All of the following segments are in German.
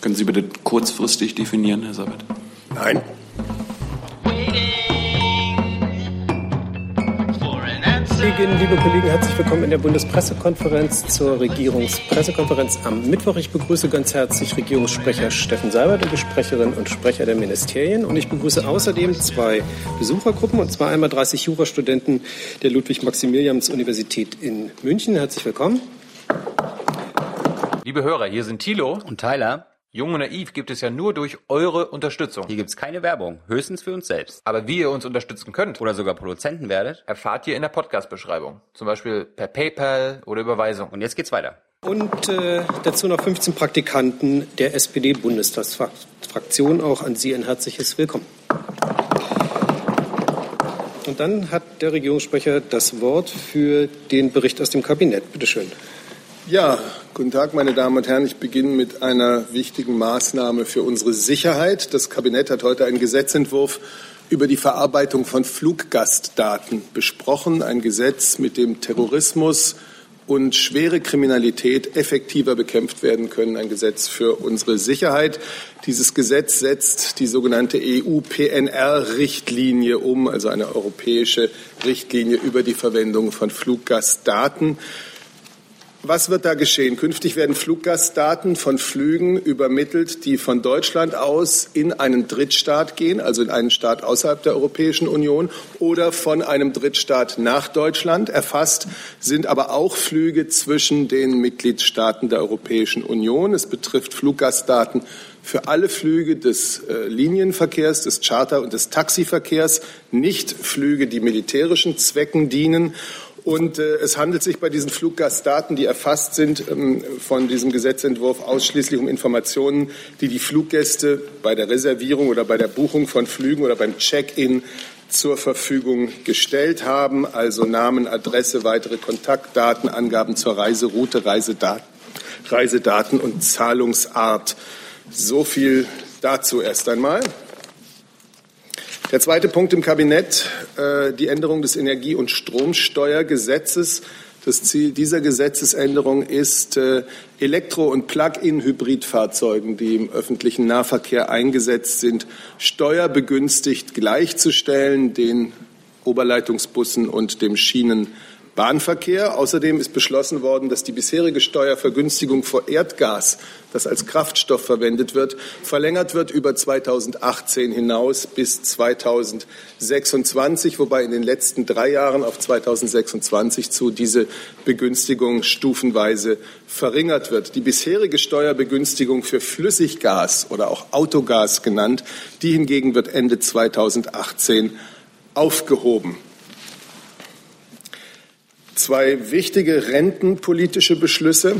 Können Sie bitte kurzfristig definieren, Herr Sabat? Nein. Kolleginnen, liebe Kollegen, herzlich willkommen in der Bundespressekonferenz zur Regierungspressekonferenz am Mittwoch. Ich begrüße ganz herzlich Regierungssprecher Steffen Seibert und die Sprecherinnen und Sprecher der Ministerien. Und ich begrüße außerdem zwei Besuchergruppen, und zwar einmal 30 Jurastudenten der Ludwig-Maximilians-Universität in München. Herzlich willkommen. Liebe Hörer, hier sind Thilo und Tyler. Jung und Naiv gibt es ja nur durch eure Unterstützung. Hier gibt's keine Werbung, höchstens für uns selbst. Aber wie ihr uns unterstützen könnt oder sogar Produzenten werdet, erfahrt ihr in der Podcast-Beschreibung. Zum Beispiel per PayPal oder Überweisung. Und jetzt geht's weiter. Und äh, dazu noch 15 Praktikanten der SPD-Bundestagsfraktion. Auch an Sie ein herzliches Willkommen. Und dann hat der Regierungssprecher das Wort für den Bericht aus dem Kabinett. Bitte schön. Ja, guten Tag, meine Damen und Herren. Ich beginne mit einer wichtigen Maßnahme für unsere Sicherheit. Das Kabinett hat heute einen Gesetzentwurf über die Verarbeitung von Fluggastdaten besprochen. Ein Gesetz, mit dem Terrorismus und schwere Kriminalität effektiver bekämpft werden können. Ein Gesetz für unsere Sicherheit. Dieses Gesetz setzt die sogenannte EU-PNR-Richtlinie um, also eine europäische Richtlinie über die Verwendung von Fluggastdaten. Was wird da geschehen? Künftig werden Fluggastdaten von Flügen übermittelt, die von Deutschland aus in einen Drittstaat gehen, also in einen Staat außerhalb der Europäischen Union oder von einem Drittstaat nach Deutschland. Erfasst sind aber auch Flüge zwischen den Mitgliedstaaten der Europäischen Union. Es betrifft Fluggastdaten für alle Flüge des äh, Linienverkehrs, des Charter- und des Taxiverkehrs, nicht Flüge, die militärischen Zwecken dienen. Und äh, es handelt sich bei diesen Fluggastdaten, die erfasst sind ähm, von diesem Gesetzentwurf, ausschließlich um Informationen, die die Fluggäste bei der Reservierung oder bei der Buchung von Flügen oder beim Check-in zur Verfügung gestellt haben, also Namen, Adresse, weitere Kontaktdaten, Angaben zur Reiseroute, Reisedaten, Reisedaten und Zahlungsart. So viel dazu erst einmal. Der zweite Punkt im Kabinett, äh, die Änderung des Energie- und Stromsteuergesetzes. Das Ziel dieser Gesetzesänderung ist, äh, Elektro- und Plug-in-Hybridfahrzeugen, die im öffentlichen Nahverkehr eingesetzt sind, steuerbegünstigt gleichzustellen den Oberleitungsbussen und dem Schienen Bahnverkehr. Außerdem ist beschlossen worden, dass die bisherige Steuervergünstigung vor Erdgas, das als Kraftstoff verwendet wird, verlängert wird über 2018 hinaus bis 2026, wobei in den letzten drei Jahren auf 2026 zu diese Begünstigung stufenweise verringert wird. Die bisherige Steuerbegünstigung für Flüssiggas oder auch Autogas genannt, die hingegen wird Ende 2018 aufgehoben zwei wichtige rentenpolitische Beschlüsse.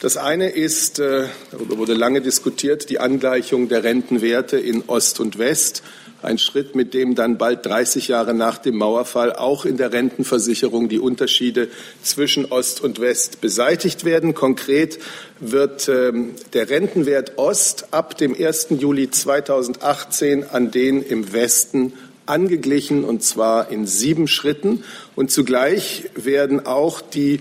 Das eine ist, äh, darüber wurde lange diskutiert, die Angleichung der Rentenwerte in Ost und West. Ein Schritt, mit dem dann bald 30 Jahre nach dem Mauerfall auch in der Rentenversicherung die Unterschiede zwischen Ost und West beseitigt werden. Konkret wird ähm, der Rentenwert Ost ab dem 1. Juli 2018 an den im Westen angeglichen, und zwar in sieben Schritten. Und zugleich werden auch die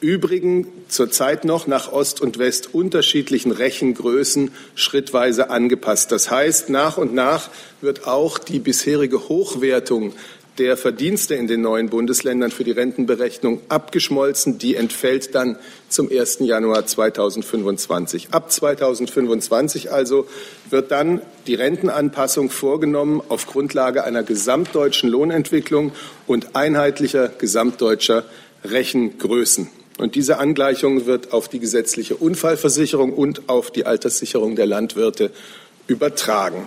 übrigen zurzeit noch nach Ost und West unterschiedlichen Rechengrößen schrittweise angepasst. Das heißt, nach und nach wird auch die bisherige Hochwertung der Verdienste in den neuen Bundesländern für die Rentenberechnung abgeschmolzen. Die entfällt dann zum 1. Januar 2025. Ab 2025 also wird dann die Rentenanpassung vorgenommen auf Grundlage einer gesamtdeutschen Lohnentwicklung und einheitlicher gesamtdeutscher Rechengrößen. Und diese Angleichung wird auf die gesetzliche Unfallversicherung und auf die Alterssicherung der Landwirte übertragen.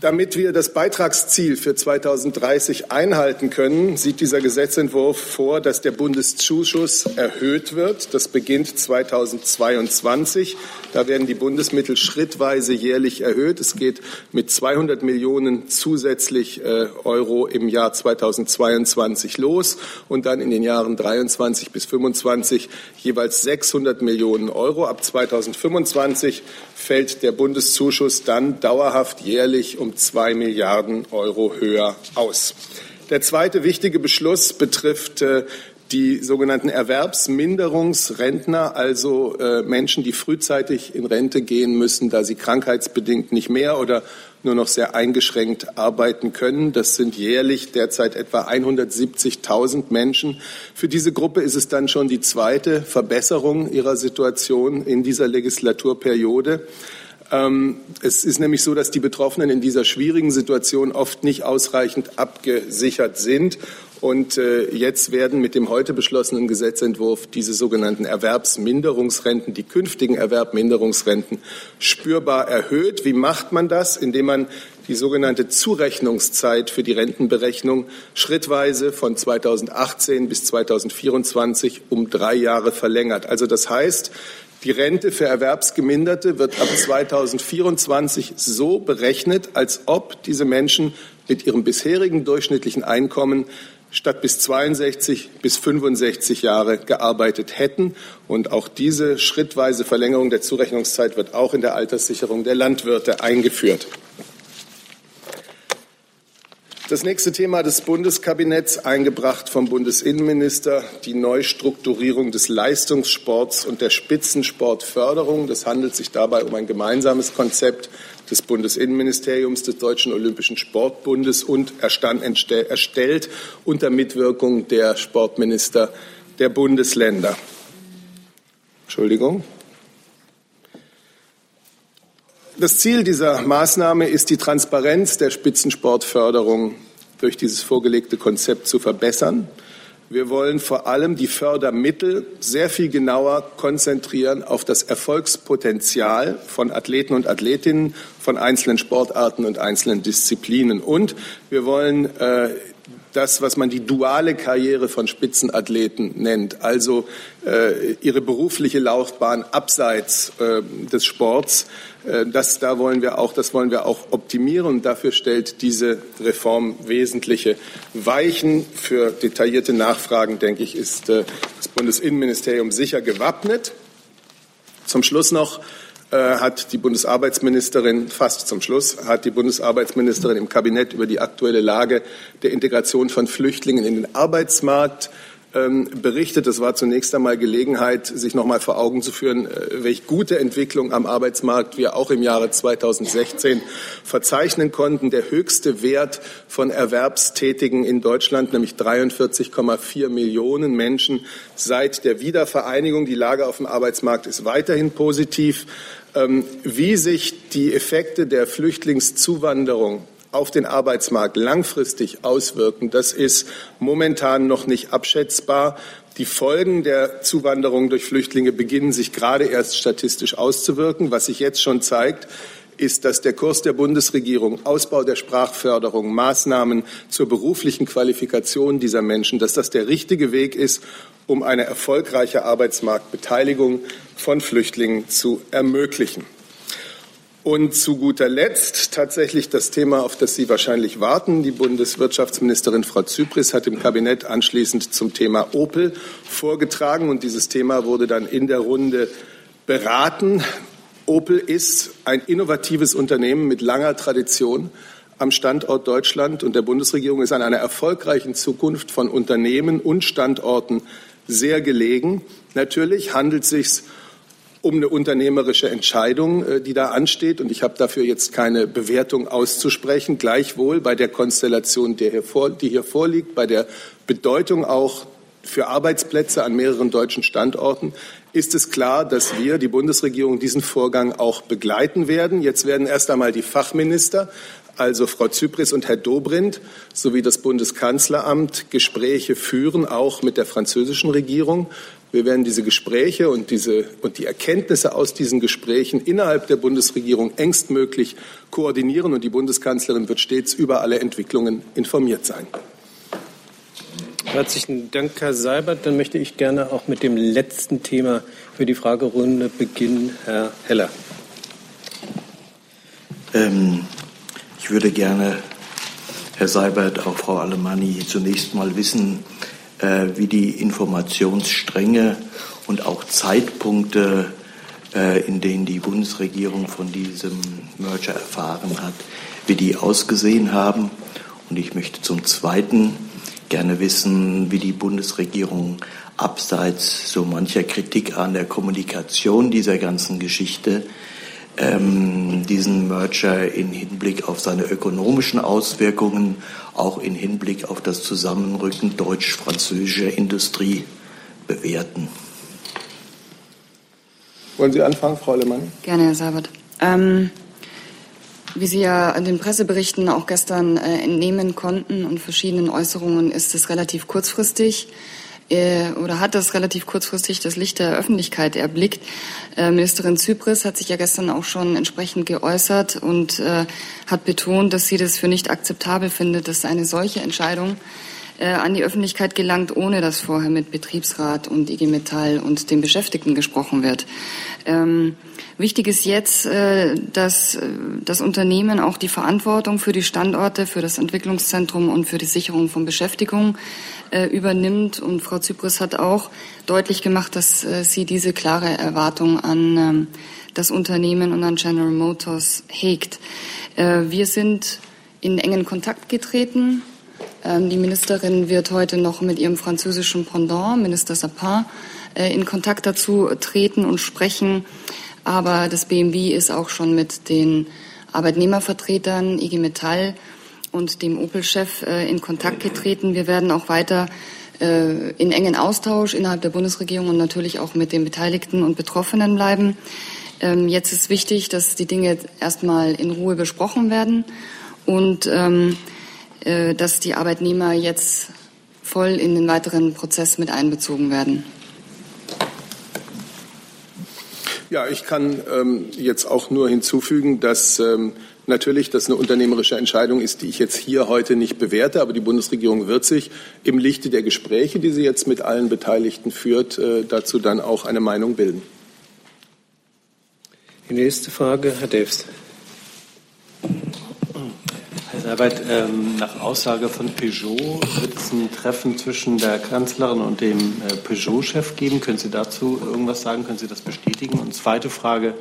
Damit wir das Beitragsziel für 2030 einhalten können, sieht dieser Gesetzentwurf vor, dass der Bundeszuschuss erhöht wird. Das beginnt 2022. Da werden die Bundesmittel schrittweise jährlich erhöht. Es geht mit 200 Millionen zusätzlich äh, Euro im Jahr 2022 los und dann in den Jahren 23 bis 25 jeweils 600 Millionen Euro. Ab 2025 fällt der Bundeszuschuss dann dauerhaft jährlich um zwei Milliarden Euro höher aus. Der zweite wichtige Beschluss betrifft äh, Die sogenannten Erwerbsminderungsrentner, also äh, Menschen, die frühzeitig in Rente gehen müssen, da sie krankheitsbedingt nicht mehr oder nur noch sehr eingeschränkt arbeiten können. Das sind jährlich derzeit etwa 170.000 Menschen. Für diese Gruppe ist es dann schon die zweite Verbesserung ihrer Situation in dieser Legislaturperiode. Ähm, es ist nämlich so, dass die Betroffenen in dieser schwierigen Situation oft nicht ausreichend abgesichert sind. Und äh, jetzt werden mit dem heute beschlossenen Gesetzentwurf diese sogenannten Erwerbsminderungsrenten, die künftigen Erwerbminderungsrenten, spürbar erhöht. Wie macht man das? Indem man die sogenannte Zurechnungszeit für die Rentenberechnung schrittweise von 2018 bis 2024 um drei Jahre verlängert. Also das heißt, die Rente für Erwerbsgeminderte wird ab 2024 so berechnet, als ob diese Menschen mit ihrem bisherigen durchschnittlichen Einkommen statt bis 62 bis 65 Jahre gearbeitet hätten. Und auch diese schrittweise Verlängerung der Zurechnungszeit wird auch in der Alterssicherung der Landwirte eingeführt. Das nächste Thema des Bundeskabinetts, eingebracht vom Bundesinnenminister, die Neustrukturierung des Leistungssports und der Spitzensportförderung. Das handelt sich dabei um ein gemeinsames Konzept des Bundesinnenministeriums, des Deutschen Olympischen Sportbundes und erstellt unter Mitwirkung der Sportminister der Bundesländer. Entschuldigung. Das Ziel dieser Maßnahme ist, die Transparenz der Spitzensportförderung durch dieses vorgelegte Konzept zu verbessern. Wir wollen vor allem die Fördermittel sehr viel genauer konzentrieren auf das Erfolgspotenzial von Athleten und Athletinnen, von einzelnen Sportarten und einzelnen Disziplinen. Und wir wollen äh, das, was man die duale Karriere von Spitzenathleten nennt, also äh, ihre berufliche Laufbahn abseits äh, des Sports. Äh, das, da wollen wir auch, das wollen wir auch optimieren. Dafür stellt diese Reform wesentliche Weichen. Für detaillierte Nachfragen, denke ich, ist äh, das Bundesinnenministerium sicher gewappnet. Zum Schluss noch hat die Bundesarbeitsministerin, fast zum Schluss, hat die Bundesarbeitsministerin im Kabinett über die aktuelle Lage der Integration von Flüchtlingen in den Arbeitsmarkt berichtet. Das war zunächst einmal Gelegenheit, sich noch mal vor Augen zu führen, äh, welche gute Entwicklung am Arbeitsmarkt wir auch im Jahre 2016 verzeichnen konnten. Der höchste Wert von Erwerbstätigen in Deutschland, nämlich 43,4 Millionen Menschen seit der Wiedervereinigung. Die Lage auf dem Arbeitsmarkt ist weiterhin positiv. Ähm, wie sich die Effekte der Flüchtlingszuwanderung auf den Arbeitsmarkt langfristig auswirken, das ist momentan noch nicht abschätzbar. Die Folgen der Zuwanderung durch Flüchtlinge beginnen sich gerade erst statistisch auszuwirken. Was sich jetzt schon zeigt, ist, dass der Kurs der Bundesregierung, Ausbau der Sprachförderung, Maßnahmen zur beruflichen Qualifikation dieser Menschen, dass das der richtige Weg ist, um eine erfolgreiche Arbeitsmarktbeteiligung von Flüchtlingen zu ermöglichen. Und zu guter Letzt tatsächlich das Thema, auf das Sie wahrscheinlich warten. Die Bundeswirtschaftsministerin Frau Zypris hat im Kabinett anschließend zum Thema Opel vorgetragen und dieses Thema wurde dann in der Runde beraten. Opel ist ein innovatives Unternehmen mit langer Tradition am Standort Deutschland und der Bundesregierung ist an einer erfolgreichen Zukunft von Unternehmen und Standorten sehr gelegen. Natürlich handelt es sich um eine unternehmerische Entscheidung, äh, die da ansteht. Und ich habe dafür jetzt keine Bewertung auszusprechen. Gleichwohl bei der Konstellation, die hier, vor, die hier vorliegt, bei der Bedeutung auch für Arbeitsplätze an mehreren deutschen Standorten ist es klar, dass wir, die Bundesregierung, diesen Vorgang auch begleiten werden. Jetzt werden erst einmal die Fachminister, also Frau Zypris und Herr Dobrindt sowie das Bundeskanzleramt Gespräche führen, auch mit der französischen Regierung. Wir werden diese Gespräche und, diese, und die Erkenntnisse aus diesen Gesprächen innerhalb der Bundesregierung engstmöglich koordinieren und die Bundeskanzlerin wird stets über alle Entwicklungen informiert sein. Herzlichen Dank, Herr Seibert. Dann möchte ich gerne auch mit dem letzten Thema für die Fragerunde beginnen. Herr Heller. Ähm, ich würde gerne, Herr Seibert, auch Frau Alemanni, zunächst mal wissen, äh, wie die Informationsstränge und auch Zeitpunkte, äh, in denen die Bundesregierung von diesem Merger erfahren hat, wie die ausgesehen haben. Und ich möchte zum Zweiten gerne wissen, wie die Bundesregierung abseits so mancher Kritik an der Kommunikation dieser ganzen Geschichte ähm, diesen Merger in Hinblick auf seine ökonomischen Auswirkungen, auch in Hinblick auf das Zusammenrücken deutsch-französischer Industrie bewerten. Wollen Sie anfangen, Frau Lehmann? Gerne, Herr Sabat. Ähm, wie Sie ja in den Presseberichten auch gestern äh, entnehmen konnten und verschiedenen Äußerungen, ist es relativ kurzfristig oder hat das relativ kurzfristig das Licht der Öffentlichkeit erblickt. Äh, Ministerin Zypris hat sich ja gestern auch schon entsprechend geäußert und äh, hat betont, dass sie das für nicht akzeptabel findet, dass eine solche Entscheidung äh, an die Öffentlichkeit gelangt, ohne dass vorher mit Betriebsrat und IG Metall und den Beschäftigten gesprochen wird. Ähm, Wichtig ist jetzt, äh, dass äh, das Unternehmen auch die Verantwortung für die Standorte, für das Entwicklungszentrum und für die Sicherung von Beschäftigung äh, übernimmt. Und Frau Zypris hat auch deutlich gemacht, dass sie diese klare Erwartung an ähm, das Unternehmen und an General Motors hegt. Wir sind in engen Kontakt getreten. Ähm, die Ministerin wird heute noch mit ihrem französischen Pendant, Minister Sapin, in Kontakt dazu treten und sprechen, aber das BMW ist auch schon mit den Arbeitnehmervertretern, IG Metall und dem Opel-Chef äh, in Kontakt getreten. Wir werden auch weiter äh, in engen Austausch innerhalb der Bundesregierung und natürlich auch mit den Beteiligten und Betroffenen bleiben. Ähm, jetzt ist wichtig, dass die Dinge erstmal in Ruhe besprochen werden und ähm, äh, dass die Arbeitnehmer jetzt voll in den weiteren Prozess mit einbezogen werden. Ja, ich kann ähm, jetzt auch nur hinzufügen, dass ähm, natürlich das eine unternehmerische Entscheidung ist, die ich jetzt hier heute nicht bewerte, aber die Bundesregierung wird sich im Lichte der Gespräche, die sie jetzt mit allen Beteiligten führt, äh, dazu dann auch eine Meinung bilden. Die nächste Frage, Herr Delfs. Herr Seibert, ähm, nach Aussage von Peugeot wird es ein Treffen zwischen der Kanzlerin und dem äh, Peugeot-Chef geben. Können Sie dazu irgendwas sagen? Können Sie das bestätigen? Und zweite Frage,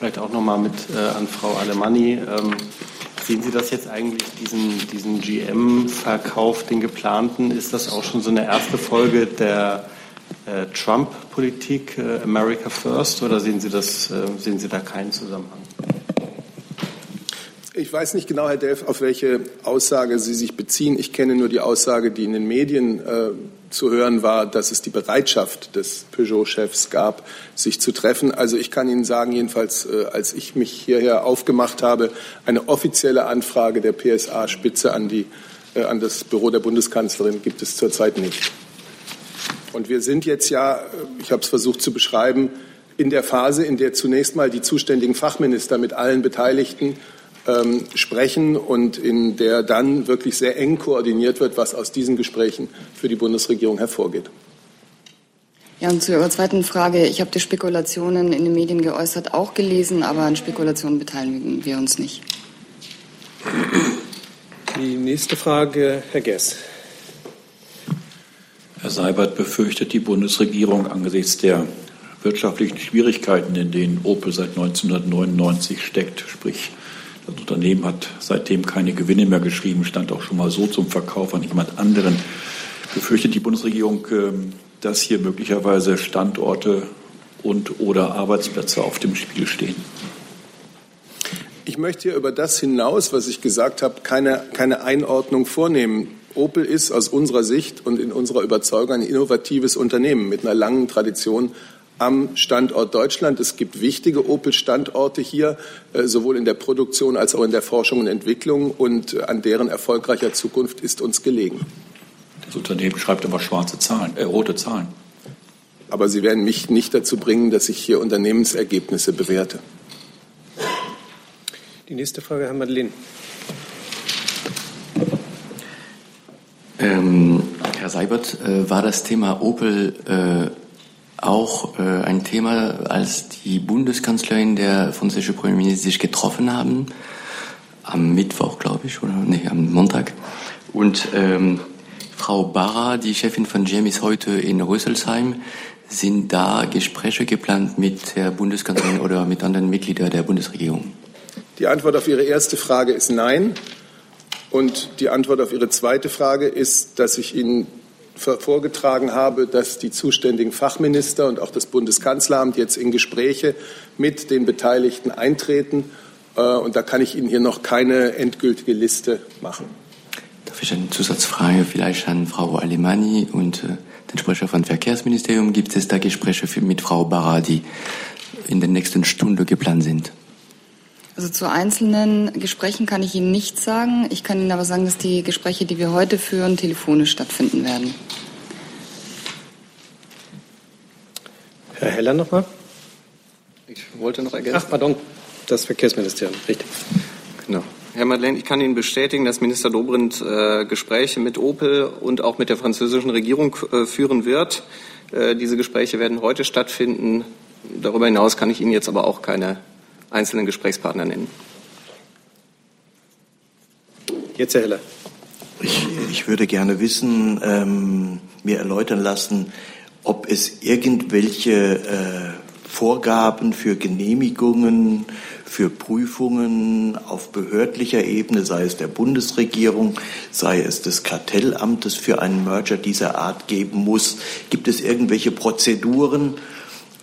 vielleicht auch nochmal mit äh, an Frau Alemanni. Ähm, sehen Sie das jetzt eigentlich, diesen, diesen GM-Verkauf, den geplanten? Ist das auch schon so eine erste Folge der äh, Trump-Politik, äh, America First, oder sehen Sie, das, äh, sehen Sie da keinen Zusammenhang? Ich weiß nicht genau, Herr Delf, auf welche Aussage Sie sich beziehen. Ich kenne nur die Aussage, die in den Medien äh, zu hören war, dass es die Bereitschaft des Peugeot-Chefs gab, sich zu treffen. Also ich kann Ihnen sagen, jedenfalls äh, als ich mich hierher aufgemacht habe, eine offizielle Anfrage der PSA-Spitze an, äh, an das Büro der Bundeskanzlerin gibt es zurzeit nicht. Und wir sind jetzt ja, äh, ich habe es versucht zu beschreiben, in der Phase, in der zunächst mal die zuständigen Fachminister mit allen Beteiligten ähm, sprechen und in der dann wirklich sehr eng koordiniert wird, was aus diesen Gesprächen für die Bundesregierung hervorgeht. Ja, und zu Ihrer zweiten Frage. Ich habe die Spekulationen in den Medien geäußert, auch gelesen, aber an Spekulationen beteiligen wir uns nicht. Die nächste Frage, Herr Gess. Herr Seibert befürchtet die Bundesregierung angesichts der wirtschaftlichen Schwierigkeiten, in denen Opel seit 1999 steckt, sprich das Unternehmen hat seitdem keine Gewinne mehr geschrieben, stand auch schon mal so zum Verkauf an jemand anderen. Befürchtet die Bundesregierung, ähm, dass hier möglicherweise Standorte und oder Arbeitsplätze auf dem Spiel stehen? Ich möchte hier über das hinaus, was ich gesagt habe, keine, keine Einordnung vornehmen. Opel ist aus unserer Sicht und in unserer Überzeugung ein innovatives Unternehmen mit einer langen Tradition am Standort Deutschland. Es gibt wichtige Opel-Standorte hier, äh, sowohl in der Produktion als auch in der Forschung und Entwicklung. Und äh, an deren erfolgreicher Zukunft ist uns gelegen. Das Unternehmen schreibt immer schwarze Zahlen, äh, rote Zahlen. Aber Sie werden mich nicht dazu bringen, dass ich hier Unternehmensergebnisse bewerte. Die nächste Frage, Herr Madeleine. Ähm, Herr Seibert, äh, war das Thema Opel äh, auch äh, ein Thema, als die Bundeskanzlerin der französische Premierminister sich getroffen haben, am Mittwoch, glaube ich, oder nee, am Montag. Und ähm, Frau Barra, die Chefin von GM, ist heute in Rüsselsheim. Sind da Gespräche geplant mit der Bundeskanzlerin oder mit anderen Mitgliedern der Bundesregierung? Die Antwort auf Ihre erste Frage ist nein. Und die Antwort auf Ihre zweite Frage ist, dass ich Ihnen vorgetragen habe, dass die zuständigen Fachminister und auch das Bundeskanzleramt jetzt in Gespräche mit den Beteiligten eintreten. Äh, und da kann ich Ihnen hier noch keine endgültige Liste machen. Darf ich eine Zusatzfrage vielleicht an Frau Alemani und äh, den Sprecher vom Verkehrsministerium? Gibt es da Gespräche mit Frau Barra, die in den nächsten Stunden geplant sind? Also zu einzelnen Gesprächen kann ich Ihnen nichts sagen. Ich kann Ihnen aber sagen, dass die Gespräche, die wir heute führen, telefonisch stattfinden werden. Herr Heller nochmal. Ich wollte noch ergänzen. Ach, pardon, das Verkehrsministerium, richtig. Genau. Herr Madeleine, ich kann Ihnen bestätigen, dass Minister Dobrindt äh, Gespräche mit Opel und auch mit der französischen Regierung äh, führen wird. Äh, diese Gespräche werden heute stattfinden. Darüber hinaus kann ich Ihnen jetzt aber auch keine einzelnen Gesprächspartner nennen. Jetzt Herr Heller. Ich, ich würde gerne wissen, ähm, mir erläutern lassen, ob es irgendwelche äh, Vorgaben für Genehmigungen, für Prüfungen auf behördlicher Ebene, sei es der Bundesregierung, sei es des Kartellamtes für einen Merger dieser Art geben muss. Gibt es irgendwelche Prozeduren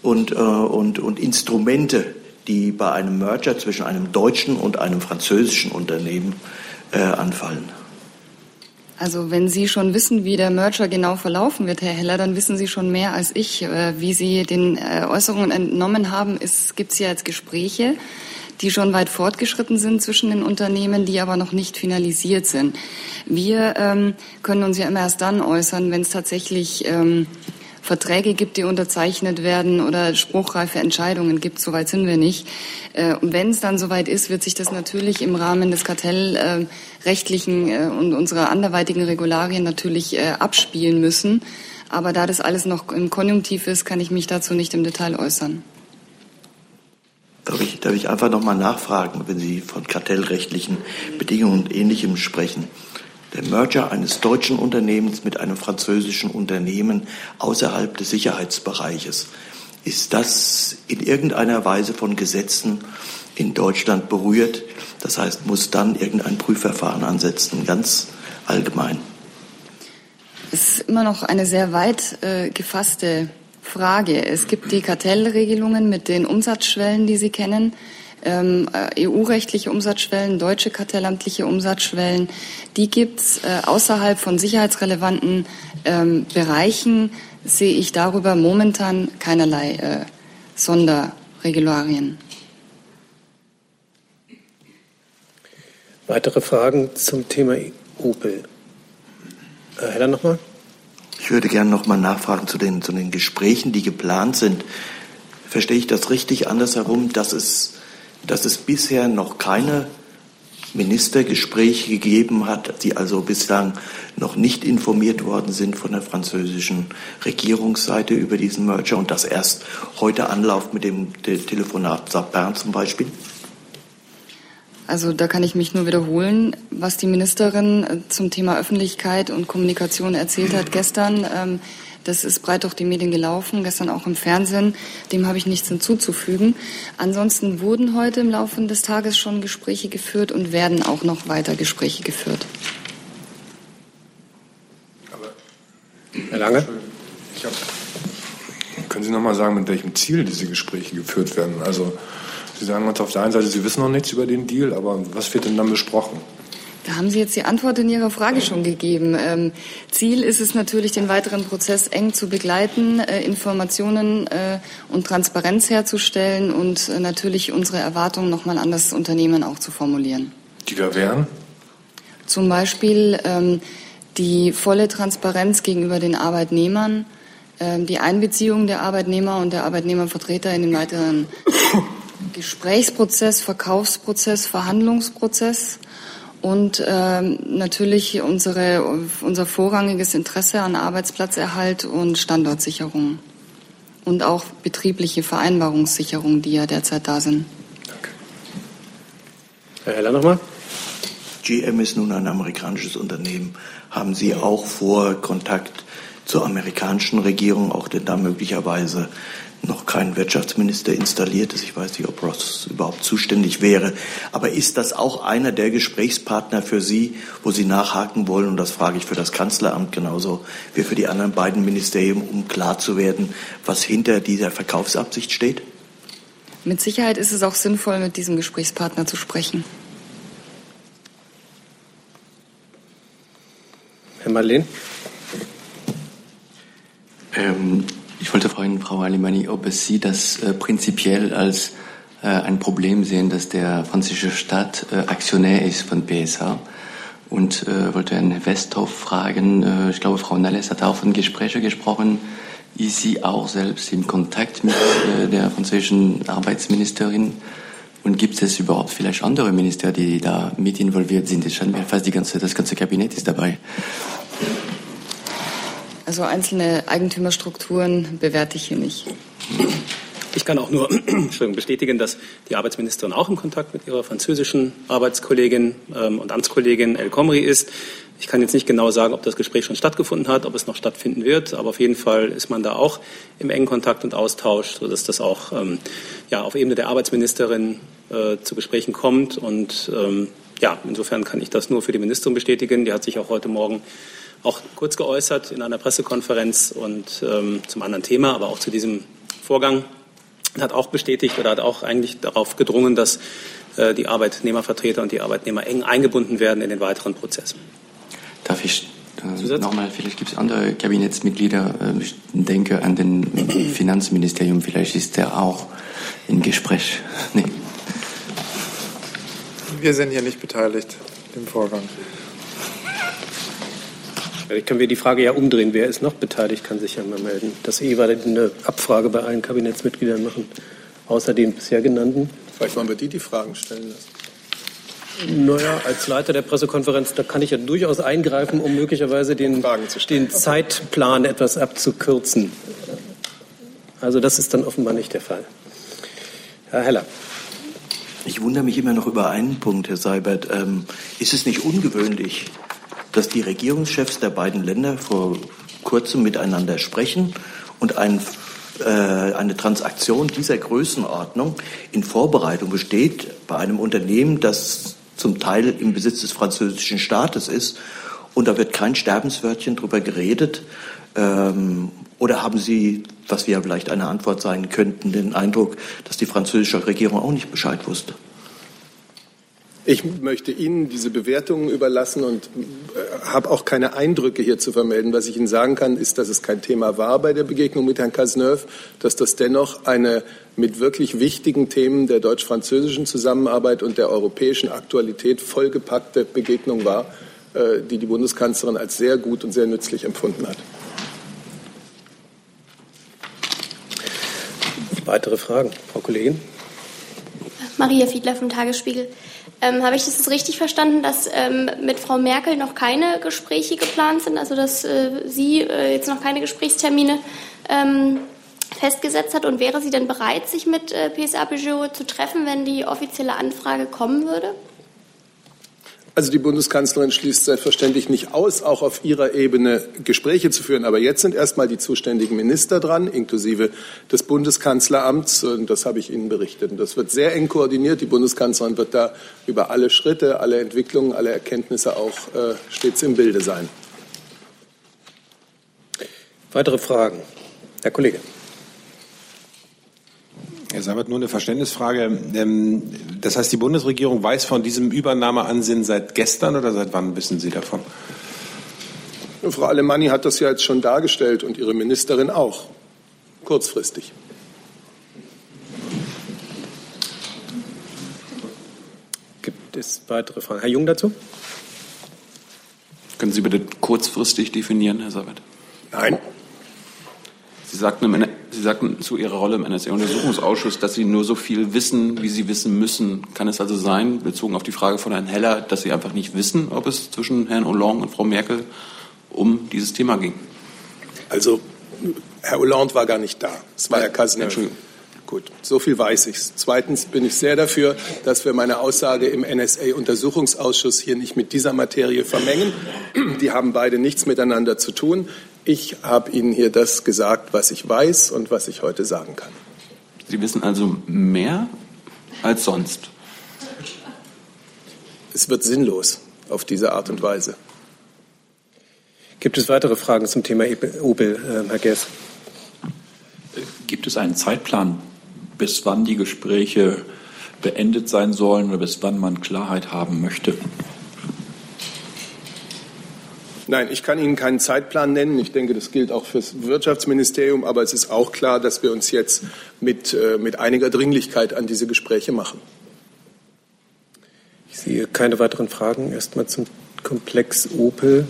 und, äh, und, und Instrumente, die bei einem Merger zwischen einem deutschen und einem französischen Unternehmen äh, anfallen. Also wenn Sie schon wissen, wie der Merger genau verlaufen wird, Herr Heller, dann wissen Sie schon mehr als ich. Äh, wie Sie den äh, Äußerungen entnommen haben, gibt es ja jetzt Gespräche, die schon weit fortgeschritten sind zwischen den Unternehmen, die aber noch nicht finalisiert sind. Wir ähm, können uns ja immer erst dann äußern, wenn es tatsächlich ähm, Verträge gibt, die unterzeichnet werden oder spruchreife Entscheidungen gibt. Soweit sind wir nicht. Äh, und wenn es dann soweit ist, wird sich das natürlich im Rahmen des kartellrechtlichen äh, und unserer anderweitigen Regularien natürlich äh, abspielen müssen. Aber da das alles noch im Konjunktiv ist, kann ich mich dazu nicht im Detail äußern. Darf ich, darf ich einfach noch mal nachfragen, wenn Sie von kartellrechtlichen Bedingungen und Ähnlichem sprechen? Der Merger eines deutschen Unternehmens mit einem französischen Unternehmen außerhalb des Sicherheitsbereiches. Ist das in irgendeiner Weise von Gesetzen in Deutschland berührt? Das heißt, muss dann irgendein Prüfverfahren ansetzen, ganz allgemein? Es ist immer noch eine sehr weit äh, gefasste Frage. Es gibt die Kartellregelungen mit den Umsatzschwellen, die Sie kennen ähm, äh, EU-rechtliche Umsatzschwellen, deutsche kartellamtliche Umsatzschwellen, die gibt es äh, außerhalb von sicherheitsrelevanten ähm, Bereichen, sehe ich darüber momentan keinerlei äh, Sonderregularien. Weitere Fragen zum Thema Opel? Herr Heller nochmal? Ich würde gerne nochmal nachfragen zu den, zu den Gesprächen, die geplant sind. Verstehe ich das richtig andersherum, dass es dass es bisher noch keine Ministergespräche gegeben hat, die also bislang noch nicht informiert worden sind von der französischen Regierungsseite über diesen Merger und das erst heute anläuft mit dem Telefonat Sapin zum Beispiel? Also da kann ich mich nur wiederholen, was die Ministerin äh, zum Thema Öffentlichkeit und Kommunikation erzählt hat gestern. Ähm, das ist breit durch die Medien gelaufen, gestern auch im Fernsehen. Dem habe ich nichts hinzuzufügen. Ansonsten wurden heute im Laufe des Tages schon Gespräche geführt und werden auch noch weiter Gespräche geführt. Aber, Herr Lange? Hab, können Sie noch mal sagen, mit welchem Ziel diese Gespräche geführt werden? Also Sie sagen uns auf der einen Seite, Sie wissen noch nichts über den Deal, aber was wird denn dann besprochen? Da haben Sie jetzt die Antwort in Ihrer Frage schon gegeben. Ähm, Ziel ist es natürlich, den weiteren Prozess eng zu begleiten, äh, Informationen äh, und Transparenz herzustellen und äh, natürlich unsere Erwartungen nochmal an das Unternehmen auch zu formulieren. Die da wären? Zum Beispiel ähm, die volle Transparenz gegenüber den Arbeitnehmern, ähm, die Einbeziehung der Arbeitnehmer und der Arbeitnehmervertreter in den weiteren Gesprächsprozess, Verkaufsprozess, Verhandlungsprozess und ähm, natürlich unsere, unser vorrangiges Interesse an Arbeitsplatzerhalt und Standortsicherung und auch betriebliche Vereinbarungssicherung, die ja derzeit da sind. Danke. Herr Heller nochmal. GM ist nun ein amerikanisches Unternehmen. Haben Sie auch vor, Kontakt zur amerikanischen Regierung, auch denn da möglicherweise noch kein Wirtschaftsminister installiert ist. Ich weiß nicht, ob Ross überhaupt zuständig wäre. Aber ist das auch einer der Gesprächspartner für Sie, wo Sie nachhaken wollen? Und das frage ich für das Kanzleramt genauso wie für die anderen beiden Ministerien, um klar zu werden, was hinter dieser Verkaufsabsicht steht? Mit Sicherheit ist es auch sinnvoll, mit diesem Gesprächspartner zu sprechen. Herr Marleen? Ähm, ich wollte fragen, Frau Alimani, ob es Sie das äh, prinzipiell als äh, ein Problem sehen, dass der französische Staat äh, Aktionär ist von PSA. Und äh, wollte Herrn Westhoff fragen, äh, ich glaube, Frau Nalles hat auch von Gesprächen gesprochen. Ist sie auch selbst im Kontakt mit äh, der französischen Arbeitsministerin? Und gibt es überhaupt vielleicht andere Minister, die da mit involviert sind? Es scheint mir fast die ganze, das ganze Kabinett ist dabei. Also einzelne Eigentümerstrukturen bewerte ich hier nicht. Ich kann auch nur bestätigen, dass die Arbeitsministerin auch im Kontakt mit ihrer französischen Arbeitskollegin ähm, und Amtskollegin El Khomri ist. Ich kann jetzt nicht genau sagen, ob das Gespräch schon stattgefunden hat, ob es noch stattfinden wird, aber auf jeden Fall ist man da auch im engen Kontakt und Austausch, sodass das auch ähm, ja, auf Ebene der Arbeitsministerin äh, zu Gesprächen kommt. Und ähm, ja, insofern kann ich das nur für die Ministerin bestätigen. Die hat sich auch heute Morgen auch kurz geäußert in einer Pressekonferenz und ähm, zum anderen Thema, aber auch zu diesem Vorgang hat auch bestätigt oder hat auch eigentlich darauf gedrungen, dass äh, die Arbeitnehmervertreter und die Arbeitnehmer eng eingebunden werden in den weiteren Prozess. Darf ich äh, nochmal, vielleicht gibt es andere Kabinettsmitglieder, äh, ich denke an den Finanzministerium, vielleicht ist der auch im Gespräch. Nee. Wir sind hier nicht beteiligt im Vorgang. Vielleicht können wir die Frage ja umdrehen. Wer ist noch beteiligt, kann sich ja mal melden. Dass Sie eine Abfrage bei allen Kabinettsmitgliedern machen, außer den bisher genannten. Vielleicht wollen wir die die Fragen stellen lassen. Naja, als Leiter der Pressekonferenz, da kann ich ja durchaus eingreifen, um möglicherweise den, den Zeitplan etwas abzukürzen. Also das ist dann offenbar nicht der Fall. Herr Heller. Ich wundere mich immer noch über einen Punkt, Herr Seibert. Ähm, ist es nicht ungewöhnlich, dass die Regierungschefs der beiden Länder vor kurzem miteinander sprechen und ein, äh, eine Transaktion dieser Größenordnung in Vorbereitung besteht bei einem Unternehmen, das zum Teil im Besitz des französischen Staates ist. Und da wird kein Sterbenswörtchen drüber geredet. Ähm, oder haben Sie, was wir vielleicht eine Antwort sein könnten, den Eindruck, dass die französische Regierung auch nicht Bescheid wusste? Ich möchte Ihnen diese Bewertungen überlassen und äh, habe auch keine Eindrücke hier zu vermelden. Was ich Ihnen sagen kann, ist, dass es kein Thema war bei der Begegnung mit Herrn Cazeneuve, dass das dennoch eine mit wirklich wichtigen Themen der deutsch-französischen Zusammenarbeit und der europäischen Aktualität vollgepackte Begegnung war, äh, die die Bundeskanzlerin als sehr gut und sehr nützlich empfunden hat. Weitere Fragen, Frau Kollegin? Maria Fiedler vom Tagesspiegel. Ähm, Habe ich das jetzt richtig verstanden, dass ähm, mit Frau Merkel noch keine Gespräche geplant sind, also dass äh, sie äh, jetzt noch keine Gesprächstermine ähm, festgesetzt hat? Und wäre sie denn bereit, sich mit äh, PSA Peugeot zu treffen, wenn die offizielle Anfrage kommen würde? Also die Bundeskanzlerin schließt selbstverständlich nicht aus, auch auf ihrer Ebene Gespräche zu führen. Aber jetzt sind erst mal die zuständigen Minister dran, inklusive des Bundeskanzleramts. Und das habe ich Ihnen berichtet. Und das wird sehr eng koordiniert. Die Bundeskanzlerin wird da über alle Schritte, alle Entwicklungen, alle Erkenntnisse auch äh, stets im Bilde sein. Weitere Fragen? Herr Kollege. Herr Sabat, nur eine Verständnisfrage. Ähm, das heißt, die Bundesregierung weiß von diesem Übernahmeansinnen seit gestern oder seit wann wissen Sie davon? Frau Alemanni hat das ja jetzt schon dargestellt und Ihre Ministerin auch. Kurzfristig. Gibt es weitere Fragen? Herr Jung dazu? Können Sie bitte kurzfristig definieren, Herr Sabat? Nein. Sie sagten, im, Sie sagten zu Ihrer Rolle im NSA-Untersuchungsausschuss, dass Sie nur so viel wissen, wie Sie wissen müssen. Kann es also sein, bezogen auf die Frage von Herrn Heller, dass Sie einfach nicht wissen, ob es zwischen Herrn Hollande und Frau Merkel um dieses Thema ging? Also, Herr Hollande war gar nicht da. Es war Herr Cazeneuve. Entschuldigung. Gut, so viel weiß ich. Zweitens bin ich sehr dafür, dass wir meine Aussage im NSA-Untersuchungsausschuss hier nicht mit dieser Materie vermengen. Die haben beide nichts miteinander zu tun. Ich habe Ihnen hier das gesagt, was ich weiß und was ich heute sagen kann. Sie wissen also mehr als sonst. Es wird sinnlos auf diese Art und Weise. Gibt es weitere Fragen zum Thema Opel, äh, Herr Gers? Gibt es einen Zeitplan, bis wann die Gespräche beendet sein sollen oder bis wann man Klarheit haben möchte? Nein, ich kann Ihnen keinen Zeitplan nennen. Ich denke, das gilt auch für das Wirtschaftsministerium. Aber es ist auch klar, dass wir uns jetzt mit, äh, mit einiger Dringlichkeit an diese Gespräche machen. Ich sehe keine weiteren Fragen. Erstmal zum Komplex Opel.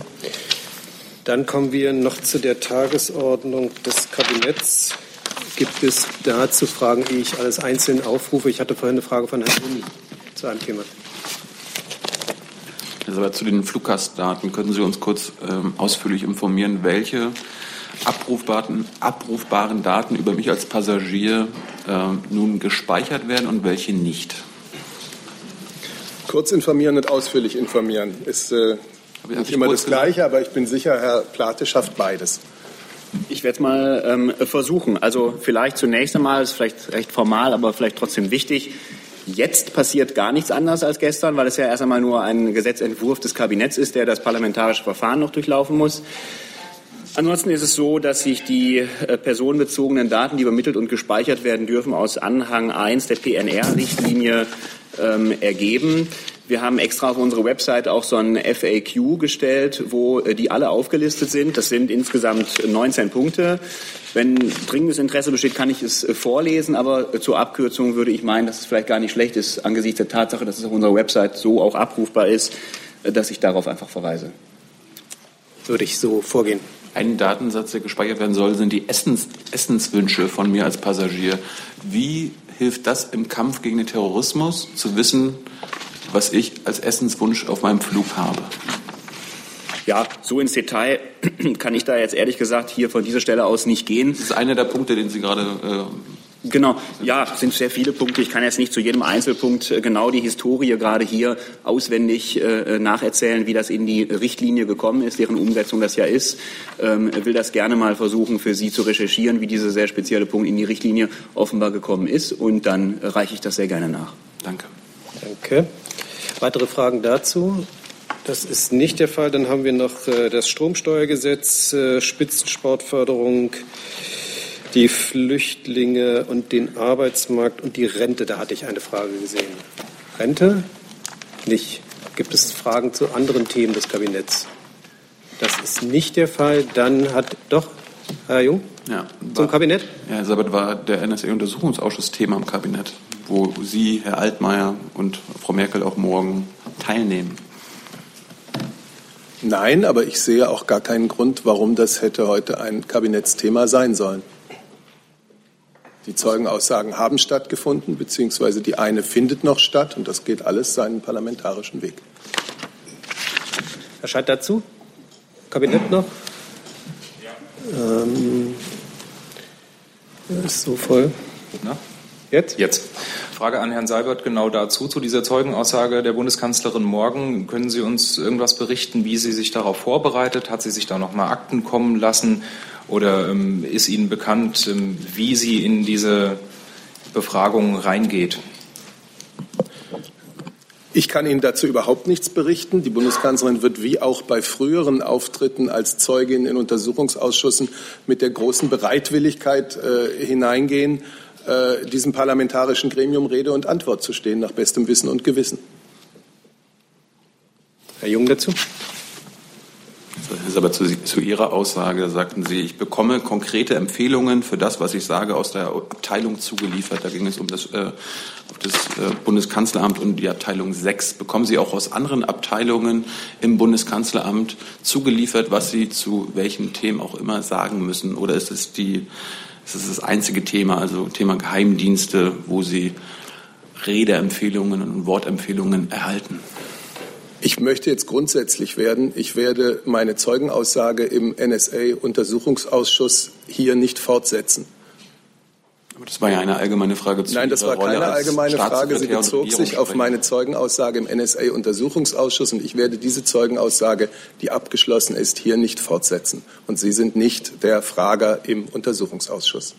Dann kommen wir noch zu der Tagesordnung des Kabinetts. Gibt es dazu Fragen, ehe ich alles einzeln aufrufe? Ich hatte vorhin eine Frage von Herrn Juni zu einem Thema. Also zu den Fluggastdaten können Sie uns kurz ähm, ausführlich informieren, welche abrufbaren, abrufbaren Daten über mich als Passagier äh, nun gespeichert werden und welche nicht? Kurz informieren und ausführlich informieren ist äh, nicht immer das Gleiche, aber ich bin sicher, Herr Plate schafft beides. Ich werde es mal ähm, versuchen. Also vielleicht zunächst einmal, ist vielleicht recht formal, aber vielleicht trotzdem wichtig. Jetzt passiert gar nichts anderes als gestern, weil es ja erst einmal nur ein Gesetzentwurf des Kabinetts ist, der das parlamentarische Verfahren noch durchlaufen muss. Ansonsten ist es so, dass sich die äh, personenbezogenen Daten, die übermittelt und gespeichert werden dürfen, aus Anhang 1 der PNR-Richtlinie ähm, ergeben. Wir haben extra auf unsere Website auch so ein FAQ gestellt, wo äh, die alle aufgelistet sind. Das sind insgesamt 19 Punkte. Wenn dringendes Interesse besteht, kann ich es äh, vorlesen, aber äh, zur Abkürzung würde ich meinen, dass es vielleicht gar nicht schlecht ist, angesichts der Tatsache, dass es auf unserer Website so auch abrufbar ist, dass ich darauf einfach verweise. Würde ich so vorgehen. Ein Datensatz, der gespeichert werden soll, sind die Essens, Essenswünsche von mir als Passagier. Wie hilft das im Kampf gegen den Terrorismus, zu wissen, was ich als Essenswunsch auf meinem Flug habe. Ja, so ins Detail kann ich da jetzt ehrlich gesagt hier von dieser Stelle aus nicht gehen. Das ist einer der Punkte, den Sie gerade. Äh Genau, ja, sind sehr viele Punkte. Ich kann jetzt nicht zu jedem Einzelpunkt äh, genau die Historie gerade hier auswendig äh, nacherzählen, wie das in die Richtlinie gekommen ist, deren Umsetzung das ja ist. Ähm, will das gerne mal versuchen, für Sie zu recherchieren, wie dieser sehr spezielle Punkt in die Richtlinie offenbar gekommen ist. Und dann reiche ich das sehr gerne nach. Danke. Danke. Weitere Fragen dazu? Das ist nicht der Fall. Dann haben wir noch äh, das Stromsteuergesetz, äh, Spitzensportförderung, die Flüchtlinge und den Arbeitsmarkt und die Rente. Da hatte ich eine Frage gesehen. Rente? Nicht. Gibt es Fragen zu anderen Themen des Kabinetts? Das ist nicht der Fall. Dann hat doch Herr Jung ja, zum war, Kabinett. Ja, Herr Sabat war der NSA-Untersuchungsausschuss Thema im Kabinett wo Sie, Herr Altmaier und Frau Merkel auch morgen teilnehmen? Nein, aber ich sehe auch gar keinen Grund, warum das hätte heute ein Kabinettsthema sein sollen. Die Zeugenaussagen haben stattgefunden, beziehungsweise die eine findet noch statt und das geht alles seinen parlamentarischen Weg. Herr Scheidt dazu? Kabinett noch? Ja. Ähm, ist so voll. Na? Jetzt? Jetzt. Frage an Herrn Seibert genau dazu, zu dieser Zeugenaussage der Bundeskanzlerin morgen. Können Sie uns irgendwas berichten, wie sie sich darauf vorbereitet? Hat sie sich da noch mal Akten kommen lassen? Oder ähm, ist Ihnen bekannt, ähm, wie sie in diese Befragung reingeht? Ich kann Ihnen dazu überhaupt nichts berichten. Die Bundeskanzlerin wird wie auch bei früheren Auftritten als Zeugin in Untersuchungsausschüssen mit der großen Bereitwilligkeit äh, hineingehen äh, diesem parlamentarischen Gremium Rede und Antwort zu stehen, nach bestem Wissen und Gewissen. Herr Jung dazu. Das ist aber zu, zu, Ihrer Aussage, sagten Sie, ich bekomme konkrete Empfehlungen für das, was ich sage, aus der Abteilung zugeliefert. Da ging es um das, äh, das äh, Bundeskanzleramt und die Abteilung 6. Bekommen Sie auch aus anderen Abteilungen im Bundeskanzleramt zugeliefert, was Sie zu welchen Themen auch immer sagen müssen? Oder ist es die das ist das einzige Thema, also Thema Geheimdienste, wo Sie Redeempfehlungen und Wortempfehlungen erhalten. Ich möchte jetzt grundsätzlich werden. Ich werde meine Zeugenaussage im NSA-Untersuchungsausschuss hier nicht fortsetzen. Das war ja eine allgemeine Frage zu Nein, das war keine allgemeine Frage. Sie bezog sich auf meine Zeugenaussage im NSA-Untersuchungsausschuss und ich werde diese Zeugenaussage, die abgeschlossen ist, hier nicht fortsetzen. Und Sie sind nicht der Frager im Untersuchungsausschuss.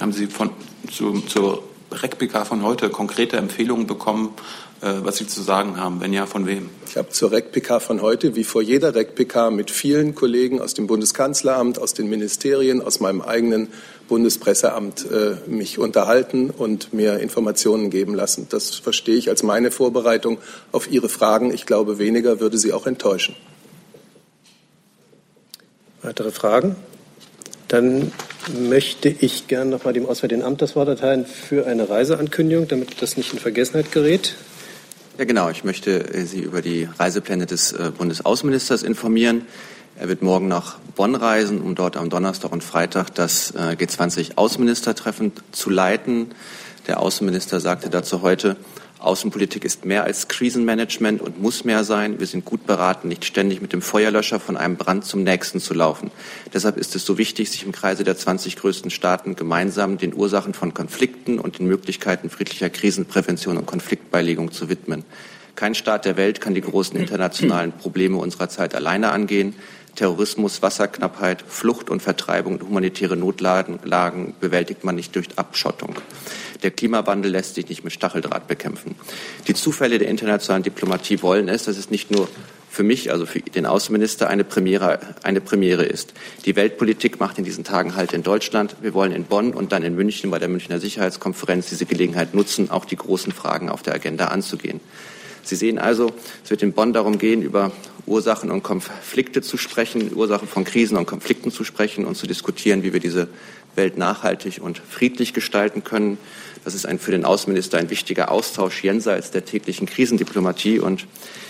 Haben Sie von, zu, zur REC-PK von heute konkrete Empfehlungen bekommen, äh, was Sie zu sagen haben? Wenn ja, von wem? Ich habe zur REC-PK von heute, wie vor jeder REC-PK, mit vielen Kollegen aus dem Bundeskanzleramt, aus den Ministerien, aus meinem eigenen Bundespresseamt äh, mich unterhalten und mir Informationen geben lassen. Das verstehe ich als meine Vorbereitung auf Ihre Fragen. Ich glaube, weniger würde Sie auch enttäuschen. Weitere Fragen? Dann möchte ich gern noch mal dem Auswärtigen Amt das Wort erteilen für eine Reiseankündigung, damit das nicht in Vergessenheit gerät. Ja, genau. Ich möchte äh, Sie über die Reisepläne des äh, Bundesaußenministers informieren. Er wird morgen nach Bonn reisen, um dort am Donnerstag und Freitag das äh, G20-Außenministertreffen zu leiten. Der Außenminister sagte dazu heute, Außenpolitik ist mehr als Krisenmanagement und muss mehr sein. Wir sind gut beraten, nicht ständig mit dem Feuerlöscher von einem Brand zum nächsten zu laufen. Deshalb ist es so wichtig, sich im Kreise der 20 größten Staaten gemeinsam den Ursachen von Konflikten und den Möglichkeiten friedlicher Krisenprävention und Konfliktbeilegung zu widmen. Kein Staat der Welt kann die großen internationalen Probleme unserer Zeit alleine angehen. Terrorismus, Wasserknappheit, Flucht und Vertreibung und humanitäre Notlagen Lagen bewältigt man nicht durch Abschottung. Der Klimawandel lässt sich nicht mit Stacheldraht bekämpfen. Die Zufälle der internationalen Diplomatie wollen es, dass es nicht nur für mich, also für den Außenminister, eine Premiere, eine Premiere ist. Die Weltpolitik macht in diesen Tagen halt in Deutschland. Wir wollen in Bonn und dann in München bei der Münchner Sicherheitskonferenz diese Gelegenheit nutzen, auch die großen Fragen auf der Agenda anzugehen. Sie sehen also, es wird in Bonn darum gehen, über Ursachen und Konflikte zu sprechen, Ursachen von Krisen und Konflikten zu sprechen und zu diskutieren, wie wir diese Welt nachhaltig und friedlich gestalten können. Das ist ein, für den Außenminister ein wichtiger Austausch jenseits der täglichen Krisendiplomatie. Und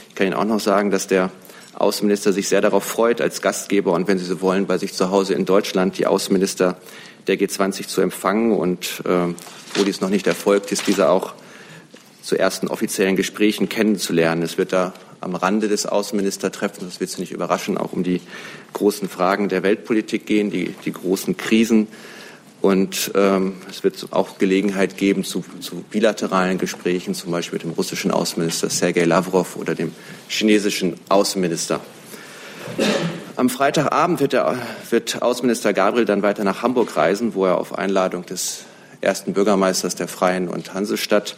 ich kann Ihnen auch noch sagen, dass der Außenminister sich sehr darauf freut, als Gastgeber und wenn Sie so wollen, bei sich zu Hause in Deutschland die Außenminister der G20 zu empfangen. Und äh, wo dies noch nicht erfolgt ist, diese auch zu ersten offiziellen Gesprächen kennenzulernen. Es wird da am Rande des Außenministertreffens, das wird Sie nicht überraschen, auch um die großen Fragen der Weltpolitik gehen, die, die großen Krisen. Und ähm, es wird auch Gelegenheit geben zu, zu bilateralen Gesprächen, zum Beispiel mit dem russischen Außenminister Sergei Lavrov oder dem chinesischen Außenminister. Am Freitagabend wird, der, wird Außenminister Gabriel dann weiter nach Hamburg reisen, wo er auf Einladung des ersten Bürgermeisters der Freien und Hansestadt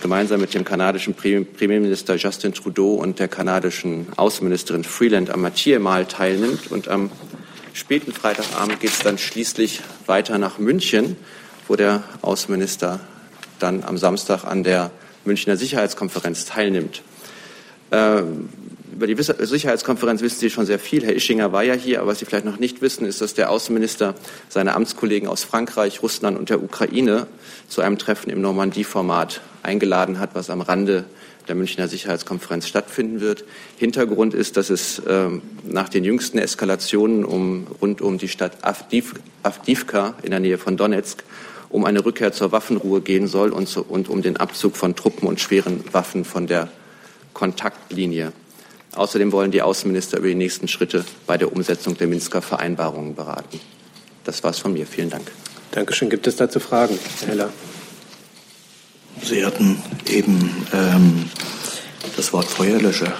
gemeinsam mit dem kanadischen Pre Premierminister Justin Trudeau und der kanadischen Außenministerin Freeland am Mathieu-Mal teilnimmt. Und am späten Freitagabend geht es dann schließlich weiter nach München, wo der Außenminister dann am Samstag an der Münchner Sicherheitskonferenz teilnimmt. Ähm, über die Sicherheitskonferenz wissen Sie schon sehr viel. Herr Ischinger war ja hier, aber was Sie vielleicht noch nicht wissen, ist, dass der Außenminister seine Amtskollegen aus Frankreich, Russland und der Ukraine zu einem Treffen im Normandie-Format eingeladen hat, was am Rande der Münchner Sicherheitskonferenz stattfinden wird. Hintergrund ist, dass es ähm, nach den jüngsten Eskalationen um, rund um die Stadt Avdiv, Avdivka in der Nähe von Donetsk um eine Rückkehr zur Waffenruhe gehen soll und, zu, und um den Abzug von Truppen und schweren Waffen von der Kontaktlinie. Außerdem wollen die Außenminister über die nächsten Schritte bei der Umsetzung der Minsker Vereinbarungen beraten. Das war's von mir. Vielen Dank. Dankeschön. Gibt es dazu Fragen, Herr Heller? Sie hatten eben ähm, das Wort Feuerlöscher,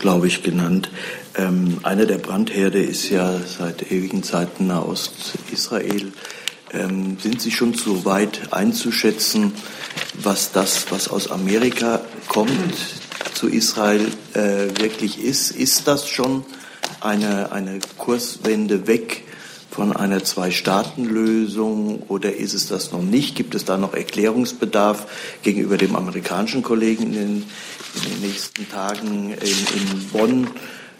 glaube ich, genannt. Ähm, eine der Brandherde ist ja seit ewigen Zeiten Nahost-Israel. Ähm, sind Sie schon so weit einzuschätzen, was das, was aus Amerika kommt, zu Israel äh, wirklich ist? Ist das schon eine, eine Kurswende weg von einer Zwei-Staaten-Lösung oder ist es das noch nicht? Gibt es da noch Erklärungsbedarf gegenüber dem amerikanischen Kollegen in den, in den nächsten Tagen in, in Bonn?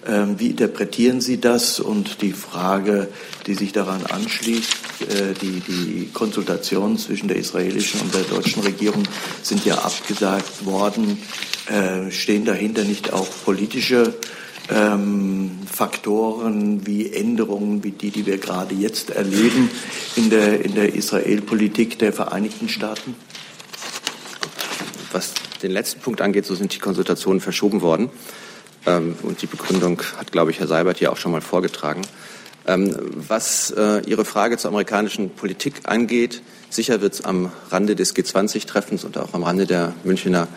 Ähm, wie interpretieren Sie das? Und die Frage, die sich daran anschließt, äh, die, die Konsultationen zwischen der israelischen und der deutschen Regierung sind ja abgesagt worden. Äh, stehen dahinter nicht auch politische ähm, Faktoren wie Änderungen wie die, die wir gerade jetzt erleben in der, in der Israel-Politik der Vereinigten Staaten? Was den letzten Punkt angeht, so sind die Konsultationen verschoben worden. Ähm, und die Begründung hat, glaube ich, Herr Seibert hier auch schon mal vorgetragen. Ähm, was äh, Ihre Frage zur amerikanischen Politik angeht, sicher wird es am Rande des G20-Treffens und auch am Rande der Münchner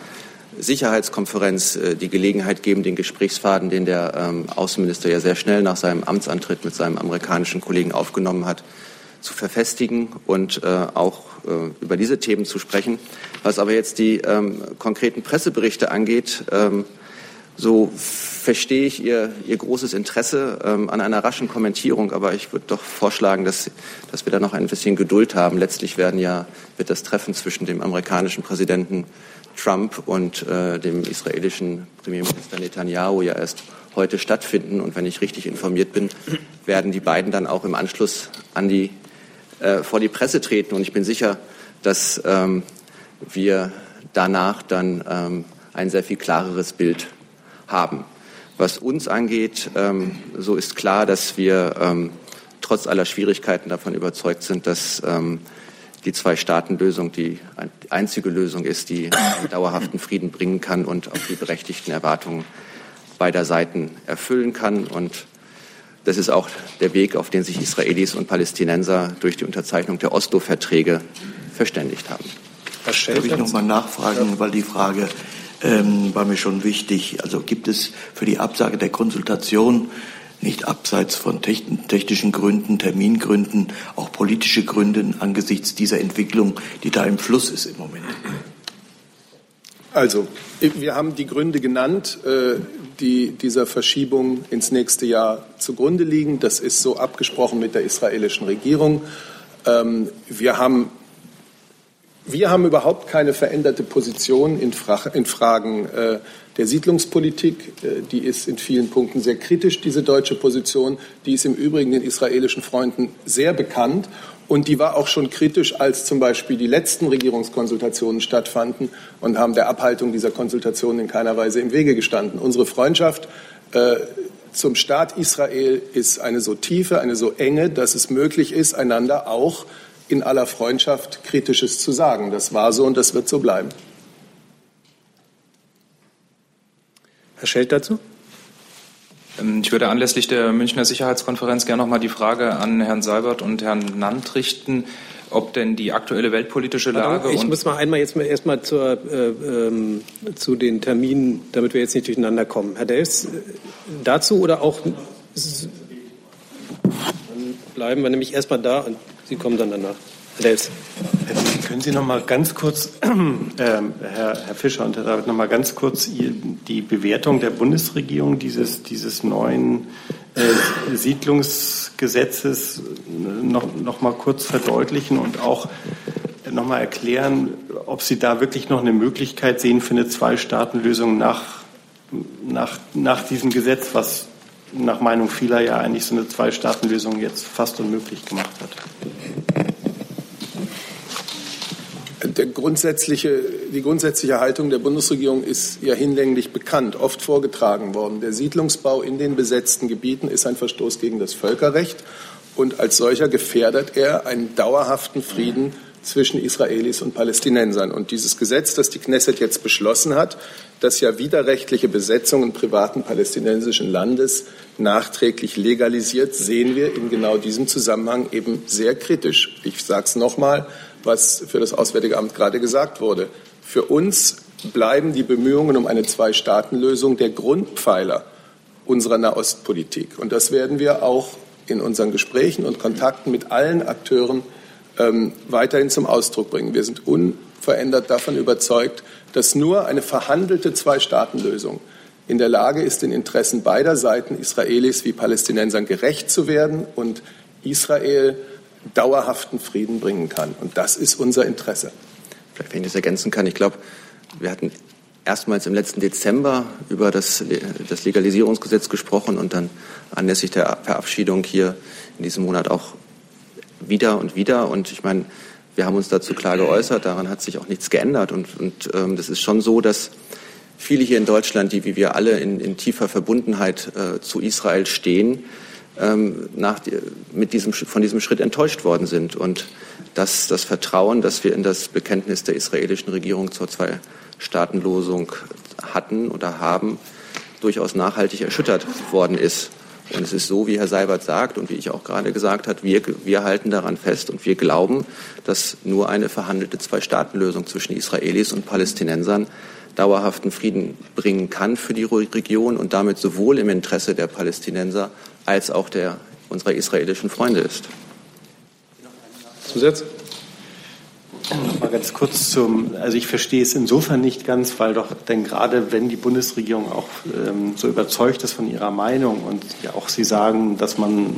Sicherheitskonferenz äh, die Gelegenheit geben, den Gesprächsfaden, den der ähm, Außenminister ja sehr schnell nach seinem Amtsantritt mit seinem amerikanischen Kollegen aufgenommen hat, zu verfestigen und äh, auch äh, über diese Themen zu sprechen. Was aber jetzt die ähm, konkreten Presseberichte angeht, ähm, so verstehe ich Ihr, Ihr großes Interesse ähm, an einer raschen Kommentierung, aber ich würde doch vorschlagen, dass, dass wir da noch ein bisschen Geduld haben. Letztlich werden ja, wird das Treffen zwischen dem amerikanischen Präsidenten Trump und äh, dem israelischen Premierminister Netanyahu ja erst heute stattfinden. Und wenn ich richtig informiert bin, werden die beiden dann auch im Anschluss an die, äh, vor die Presse treten. Und ich bin sicher, dass ähm, wir danach dann ähm, ein sehr viel klareres Bild haben. Was uns angeht, ähm, so ist klar, dass wir ähm, trotz aller Schwierigkeiten davon überzeugt sind, dass ähm, die Zwei-Staaten-Lösung die einzige Lösung ist, die einen dauerhaften Frieden bringen kann und auch die berechtigten Erwartungen beider Seiten erfüllen kann. Und das ist auch der Weg, auf den sich Israelis und Palästinenser durch die Unterzeichnung der Oslo-Verträge verständigt haben. Darf ich noch mal nachfragen, weil die Frage ähm, war mir schon wichtig. Also gibt es für die Absage der Konsultation nicht abseits von technischen Gründen, Termingründen, auch politische Gründe angesichts dieser Entwicklung, die da im Fluss ist im Moment? Also, wir haben die Gründe genannt, äh, die dieser Verschiebung ins nächste Jahr zugrunde liegen. Das ist so abgesprochen mit der israelischen Regierung. Ähm, wir haben wir haben überhaupt keine veränderte Position in, Fragen äh, der Siedlungspolitik. Äh, die ist in vielen Punkten sehr kritisch, diese deutsche Position. Die ist im Übrigen den israelischen Freunden sehr bekannt. Und die war auch schon kritisch, als zum Beispiel die letzten Regierungskonsultationen stattfanden und haben der Abhaltung dieser Konsultationen in keiner Weise im Wege gestanden. Unsere Freundschaft äh, zum Staat Israel ist eine so tiefe, eine so enge, dass es möglich ist, einander auch in aller Freundschaft Kritisches zu sagen. Das war so und das wird so bleiben. Herr Schelt dazu? Ähm, ich würde anlässlich der Münchner Sicherheitskonferenz gerne noch mal die Frage an Herrn Seibert und Herrn Nant richten, ob denn die aktuelle weltpolitische Lage. Ich muss mal einmal jetzt mal erstmal zur, äh, ähm, zu den Terminen, damit wir jetzt nicht durcheinander kommen. Herr Delfs, äh, dazu oder auch. Dann bleiben wir nämlich erstmal da und Sie kommen dann danach. Herr Dels. Können Sie noch mal ganz kurz, äh, Herr, Herr, Fischer und Herr David, noch mal ganz kurz die Bewertung der Bundesregierung dieses, dieses neuen äh, Siedlungsgesetzes noch, noch mal kurz verdeutlichen und auch noch mal erklären, ob Sie da wirklich noch eine Möglichkeit sehen für eine Zwei-Staaten-Lösung nach, nach, nach diesem Gesetz, was nach Meinung vieler ja eigentlich so eine Zwei-Staaten-Lösung jetzt fast unmöglich gemacht hat. Der grundsätzliche, die grundsätzliche Haltung der Bundesregierung ist ja hinlänglich bekannt, oft vorgetragen worden. Der Siedlungsbau in den besetzten Gebieten ist ein Verstoß gegen das Völkerrecht und als solcher gefährdet er einen dauerhaften Frieden zwischen Israelis und Palästinensern. Und dieses Gesetz, das die Knesset jetzt beschlossen hat, das ja widerrechtliche Besetzungen privaten palästinensischen Landes nachträglich legalisiert, sehen wir in genau diesem Zusammenhang eben sehr kritisch. Ich sage es nochmal, was für das Auswärtige Amt gerade gesagt wurde. Für uns bleiben die Bemühungen um eine Zwei-Staaten-Lösung der Grundpfeiler unserer Nahostpolitik. Und das werden wir auch in unseren Gesprächen und Kontakten mit allen Akteuren ähm, weiterhin zum Ausdruck bringen. Wir sind unverändert davon überzeugt, dass nur eine verhandelte Zwei-Staaten-Lösung in der Lage ist, den Interessen beider Seiten, Israelis wie Palästinensern, gerecht zu werden und Israel dauerhaften Frieden bringen kann. Und das ist unser Interesse. Vielleicht, wenn ich das ergänzen kann, ich glaube, wir hatten erstmals im letzten Dezember über das, das Legalisierungsgesetz gesprochen und dann anlässlich der Verabschiedung hier in diesem Monat auch wieder und wieder. Und ich meine, wir haben uns dazu klar geäußert, daran hat sich auch nichts geändert. Und, und ähm, das ist schon so, dass viele hier in Deutschland, die wie wir alle in, in tiefer Verbundenheit äh, zu Israel stehen, ähm, nach, mit diesem, von diesem Schritt enttäuscht worden sind. Und dass das Vertrauen, das wir in das Bekenntnis der israelischen Regierung zur Zwei-Staaten-Losung hatten oder haben, durchaus nachhaltig erschüttert worden ist. Und es ist so, wie Herr Seibert sagt und wie ich auch gerade gesagt habe, wir, wir halten daran fest und wir glauben, dass nur eine verhandelte Zwei-Staaten-Lösung zwischen Israelis und Palästinensern dauerhaften Frieden bringen kann für die Region und damit sowohl im Interesse der Palästinenser als auch der unserer israelischen Freunde ist. Zusatz? Mal ganz kurz zum, also ich verstehe es insofern nicht ganz, weil doch, denn gerade wenn die Bundesregierung auch ähm, so überzeugt ist von ihrer Meinung und ja auch Sie sagen, dass man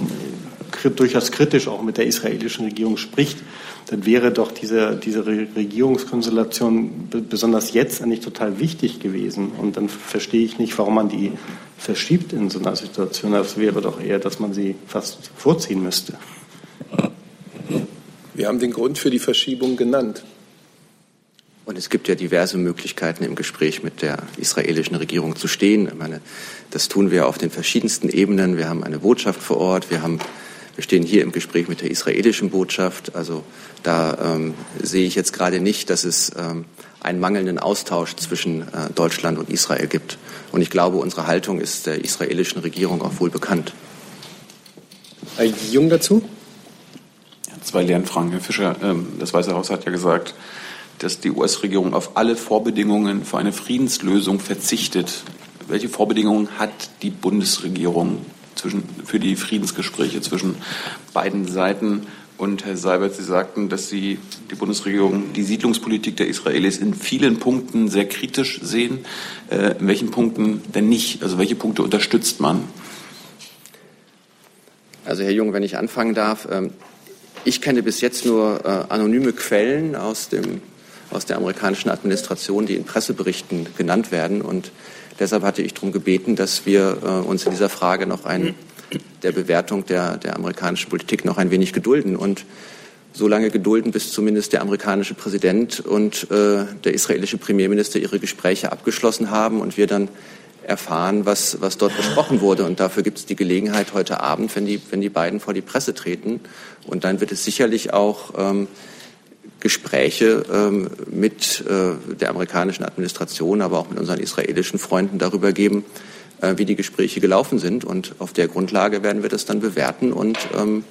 durchaus kritisch auch mit der israelischen Regierung spricht, dann wäre doch diese, diese Regierungskonstellation besonders jetzt eigentlich total wichtig gewesen. Und dann verstehe ich nicht, warum man die verschiebt in so einer Situation. Das wäre doch eher, dass man sie fast vorziehen müsste. Wir haben den Grund für die Verschiebung genannt. Und es gibt ja diverse Möglichkeiten, im Gespräch mit der israelischen Regierung zu stehen. Ich meine, das tun wir auf den verschiedensten Ebenen. Wir haben eine Botschaft vor Ort. Wir, haben, wir stehen hier im Gespräch mit der israelischen Botschaft. Also da ähm, sehe ich jetzt gerade nicht, dass es ähm, einen mangelnden Austausch zwischen äh, Deutschland und Israel gibt. Und ich glaube, unsere Haltung ist der israelischen Regierung auch wohl bekannt. Herr Jung dazu? Zwei Lernfragen. Herr Fischer, ähm, das Weiße Haus hat ja gesagt, dass die US-Regierung auf alle Vorbedingungen für eine Friedenslösung verzichtet. Welche Vorbedingungen hat die Bundesregierung zwischen, für die Friedensgespräche zwischen beiden Seiten? Und Herr Seibert, Sie sagten, dass Sie die Bundesregierung die Siedlungspolitik der Israelis in vielen Punkten sehr kritisch sehen. Äh, in welchen Punkten denn nicht? Also welche Punkte unterstützt man? Also Herr Jung, wenn ich anfangen darf, ähm, ich kenne bis jetzt nur äh, anonyme Quellen aus, dem, aus der amerikanischen Administration, die in Presseberichten genannt werden. Und deshalb hatte ich darum gebeten, dass wir äh, uns in dieser Frage noch ein, der Bewertung der, der amerikanischen Politik noch ein wenig gedulden und so lange gedulden, bis zumindest der amerikanische Präsident und äh, der israelische Premierminister ihre Gespräche abgeschlossen haben und wir dann erfahren, was, was dort besprochen wurde. Und dafür gibt es die Gelegenheit heute Abend, wenn die, wenn die beiden vor die Presse treten. Und dann wird es sicherlich auch ähm, Gespräche ähm, mit äh, der amerikanischen Administration, aber auch mit unseren israelischen Freunden darüber geben, äh, wie die Gespräche gelaufen sind. Und auf der Grundlage werden wir das dann bewerten und ähm,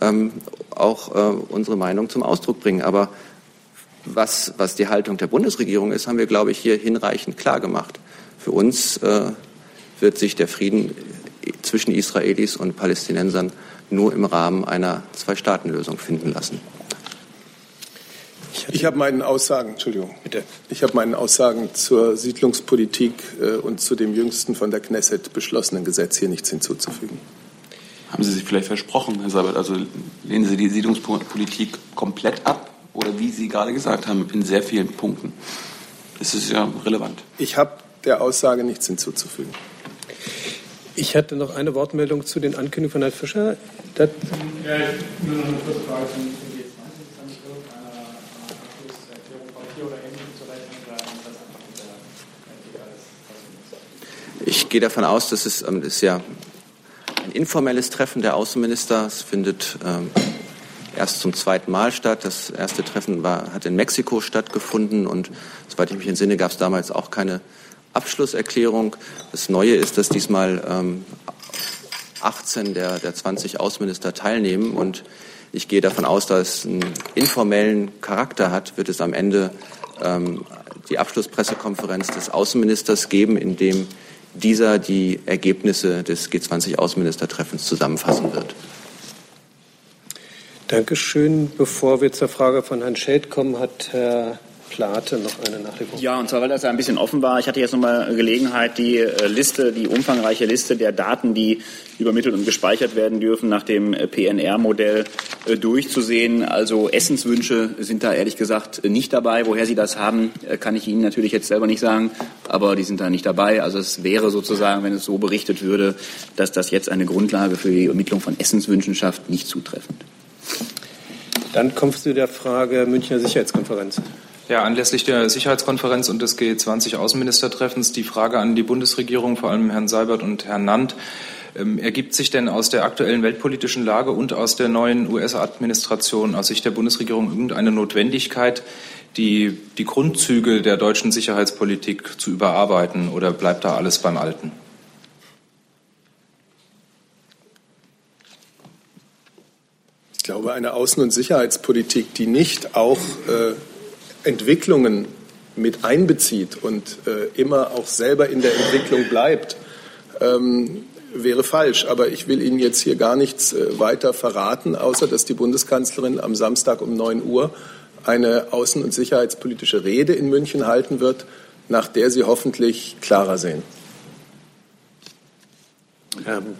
ähm, auch äh, unsere Meinung zum Ausdruck bringen. Aber was, was die Haltung der Bundesregierung ist, haben wir, glaube ich, hier hinreichend klar gemacht. Für uns äh, wird sich der Frieden zwischen Israelis und Palästinensern nur im Rahmen einer Zwei-Staaten-Lösung finden lassen. Ich habe meinen Aussagen, Entschuldigung, bitte. Ich habe meinen Aussagen zur Siedlungspolitik äh, und zu dem jüngsten von der Knesset beschlossenen Gesetz hier nichts hinzuzufügen. Haben Sie sich vielleicht versprochen, Herr Sabat? Also lehnen Sie die Siedlungspolitik komplett ab oder wie Sie gerade gesagt haben, in sehr vielen Punkten? Das ist ja relevant. Ich habe der Aussage nichts hinzuzufügen. Ich hatte noch eine Wortmeldung zu den Ankündigungen von Herrn Fischer. Das ja, nur noch eine kurze Frage zum Ich gehe davon aus, dass es ähm, das ist ja ein informelles Treffen der Außenminister. Es findet ähm, erst zum zweiten Mal statt. Das erste Treffen war, hat in Mexiko stattgefunden und soweit ich mich entsinne, gab es damals auch keine Abschlusserklärung. Das Neue ist, dass diesmal ähm, 18 der, der 20 Außenminister teilnehmen und ich gehe davon aus, dass es einen informellen Charakter hat, wird es am Ende ähm, die Abschlusspressekonferenz des Außenministers geben, in dem dieser die Ergebnisse des G20-Außenministertreffens zusammenfassen wird. Dankeschön. Bevor wir zur Frage von Herrn Scheld kommen, hat Herr Plate noch eine Nachlegung. Ja, und zwar, weil das ein bisschen offen war. Ich hatte jetzt nochmal Gelegenheit, die äh, Liste, die umfangreiche Liste der Daten, die übermittelt und gespeichert werden dürfen, nach dem äh, PNR-Modell äh, durchzusehen. Also Essenswünsche sind da ehrlich gesagt nicht dabei. Woher Sie das haben, kann ich Ihnen natürlich jetzt selber nicht sagen, aber die sind da nicht dabei. Also es wäre sozusagen, wenn es so berichtet würde, dass das jetzt eine Grundlage für die Ermittlung von Essenswünschen schafft, nicht zutreffend. Dann kommst du der Frage Münchner Sicherheitskonferenz. Ja, anlässlich der Sicherheitskonferenz und des G20-Außenministertreffens die Frage an die Bundesregierung, vor allem Herrn Seibert und Herrn Nandt. Ähm, ergibt sich denn aus der aktuellen weltpolitischen Lage und aus der neuen US-Administration, aus Sicht der Bundesregierung, irgendeine Notwendigkeit, die, die Grundzüge der deutschen Sicherheitspolitik zu überarbeiten oder bleibt da alles beim Alten? Ich glaube, eine Außen- und Sicherheitspolitik, die nicht auch äh, Entwicklungen mit einbezieht und äh, immer auch selber in der Entwicklung bleibt, ähm, wäre falsch. Aber ich will Ihnen jetzt hier gar nichts äh, weiter verraten, außer dass die Bundeskanzlerin am Samstag um 9 Uhr eine außen- und sicherheitspolitische Rede in München halten wird, nach der Sie hoffentlich klarer sehen. Ähm,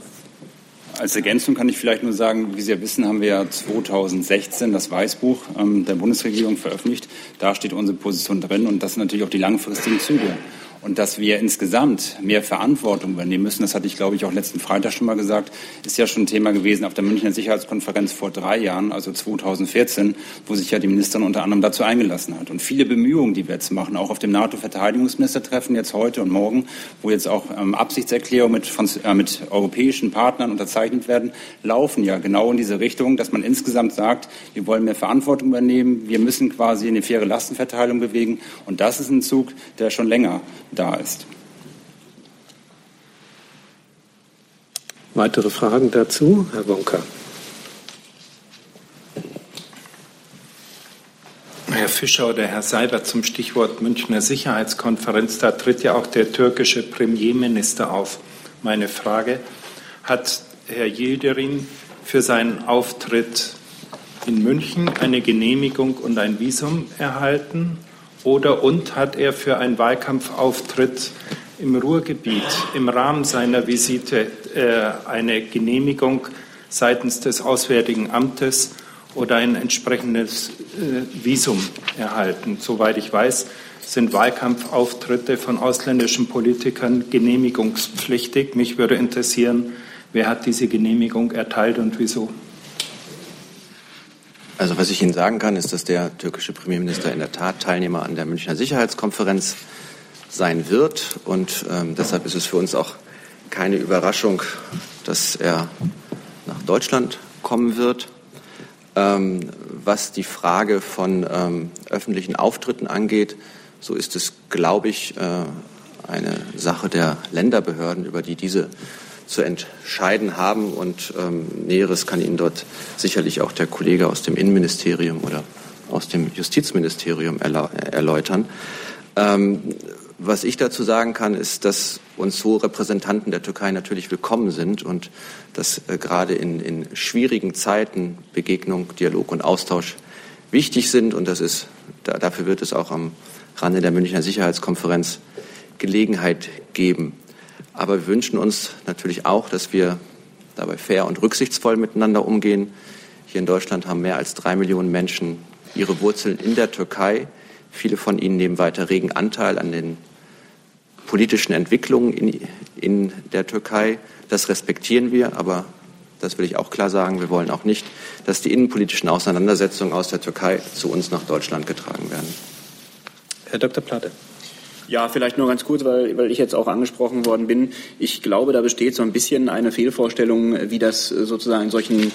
als Ergänzung kann ich vielleicht nur sagen, wie Sie ja wissen, haben wir ja 2016 das Weißbuch ähm, der Bundesregierung veröffentlicht. Da steht unsere Position drin und das sind natürlich auch die langfristigen Züge. Und dass wir insgesamt mehr Verantwortung übernehmen müssen, das hatte ich, glaube ich, auch letzten Freitag schon mal gesagt, ist ja schon ein Thema gewesen auf der Münchner Sicherheitskonferenz vor drei Jahren, also 2014, wo sich ja die Ministerin unter anderem dazu eingelassen hat. Und viele Bemühungen, die wir jetzt machen, auch auf dem NATO-Verteidigungsministertreffen jetzt heute und morgen, wo jetzt auch ähm, Absichtserklärungen mit, äh, mit europäischen Partnern unterzeichnet werden, laufen ja genau in diese Richtung, dass man insgesamt sagt, wir wollen mehr Verantwortung übernehmen, wir müssen quasi eine faire Lastenverteilung bewegen. Und das ist ein Zug, der schon länger da ist. Weitere Fragen dazu? Herr Wonka. Herr Fischer oder Herr Seibert zum Stichwort Münchner Sicherheitskonferenz. Da tritt ja auch der türkische Premierminister auf. Meine Frage, hat Herr Yildirim für seinen Auftritt in München eine Genehmigung und ein Visum erhalten? Oder und hat er für einen Wahlkampfauftritt im Ruhrgebiet im Rahmen seiner Visite äh, eine Genehmigung seitens des Auswärtigen Amtes oder ein entsprechendes äh, Visum erhalten? Soweit ich weiß, sind Wahlkampfauftritte von ausländischen Politikern genehmigungspflichtig. Mich würde interessieren, wer hat diese Genehmigung erteilt und wieso? Also was ich Ihnen sagen kann, ist, dass der türkische Premierminister in der Tat Teilnehmer an der Münchner Sicherheitskonferenz sein wird. Und ähm, deshalb ist es für uns auch keine Überraschung, dass er nach Deutschland kommen wird. Ähm, was die Frage von ähm, öffentlichen Auftritten angeht, so ist es, glaube ich, äh, eine Sache der Länderbehörden, über die diese zu entscheiden haben. Und ähm, Näheres kann Ihnen dort sicherlich auch der Kollege aus dem Innenministerium oder aus dem Justizministerium erläutern. Ähm, was ich dazu sagen kann, ist, dass uns so Repräsentanten der Türkei natürlich willkommen sind und dass äh, gerade in, in schwierigen Zeiten Begegnung, Dialog und Austausch wichtig sind. Und das ist, da, dafür wird es auch am Rande der Münchner Sicherheitskonferenz Gelegenheit geben. Aber wir wünschen uns natürlich auch, dass wir dabei fair und rücksichtsvoll miteinander umgehen. Hier in Deutschland haben mehr als drei Millionen Menschen ihre Wurzeln in der Türkei. Viele von ihnen nehmen weiter regen Anteil an den politischen Entwicklungen in, in der Türkei. Das respektieren wir, aber das will ich auch klar sagen, wir wollen auch nicht, dass die innenpolitischen Auseinandersetzungen aus der Türkei zu uns nach Deutschland getragen werden. Herr Dr. Platte. Ja, vielleicht nur ganz kurz, weil, weil ich jetzt auch angesprochen worden bin. Ich glaube, da besteht so ein bisschen eine Fehlvorstellung, wie das sozusagen in solchen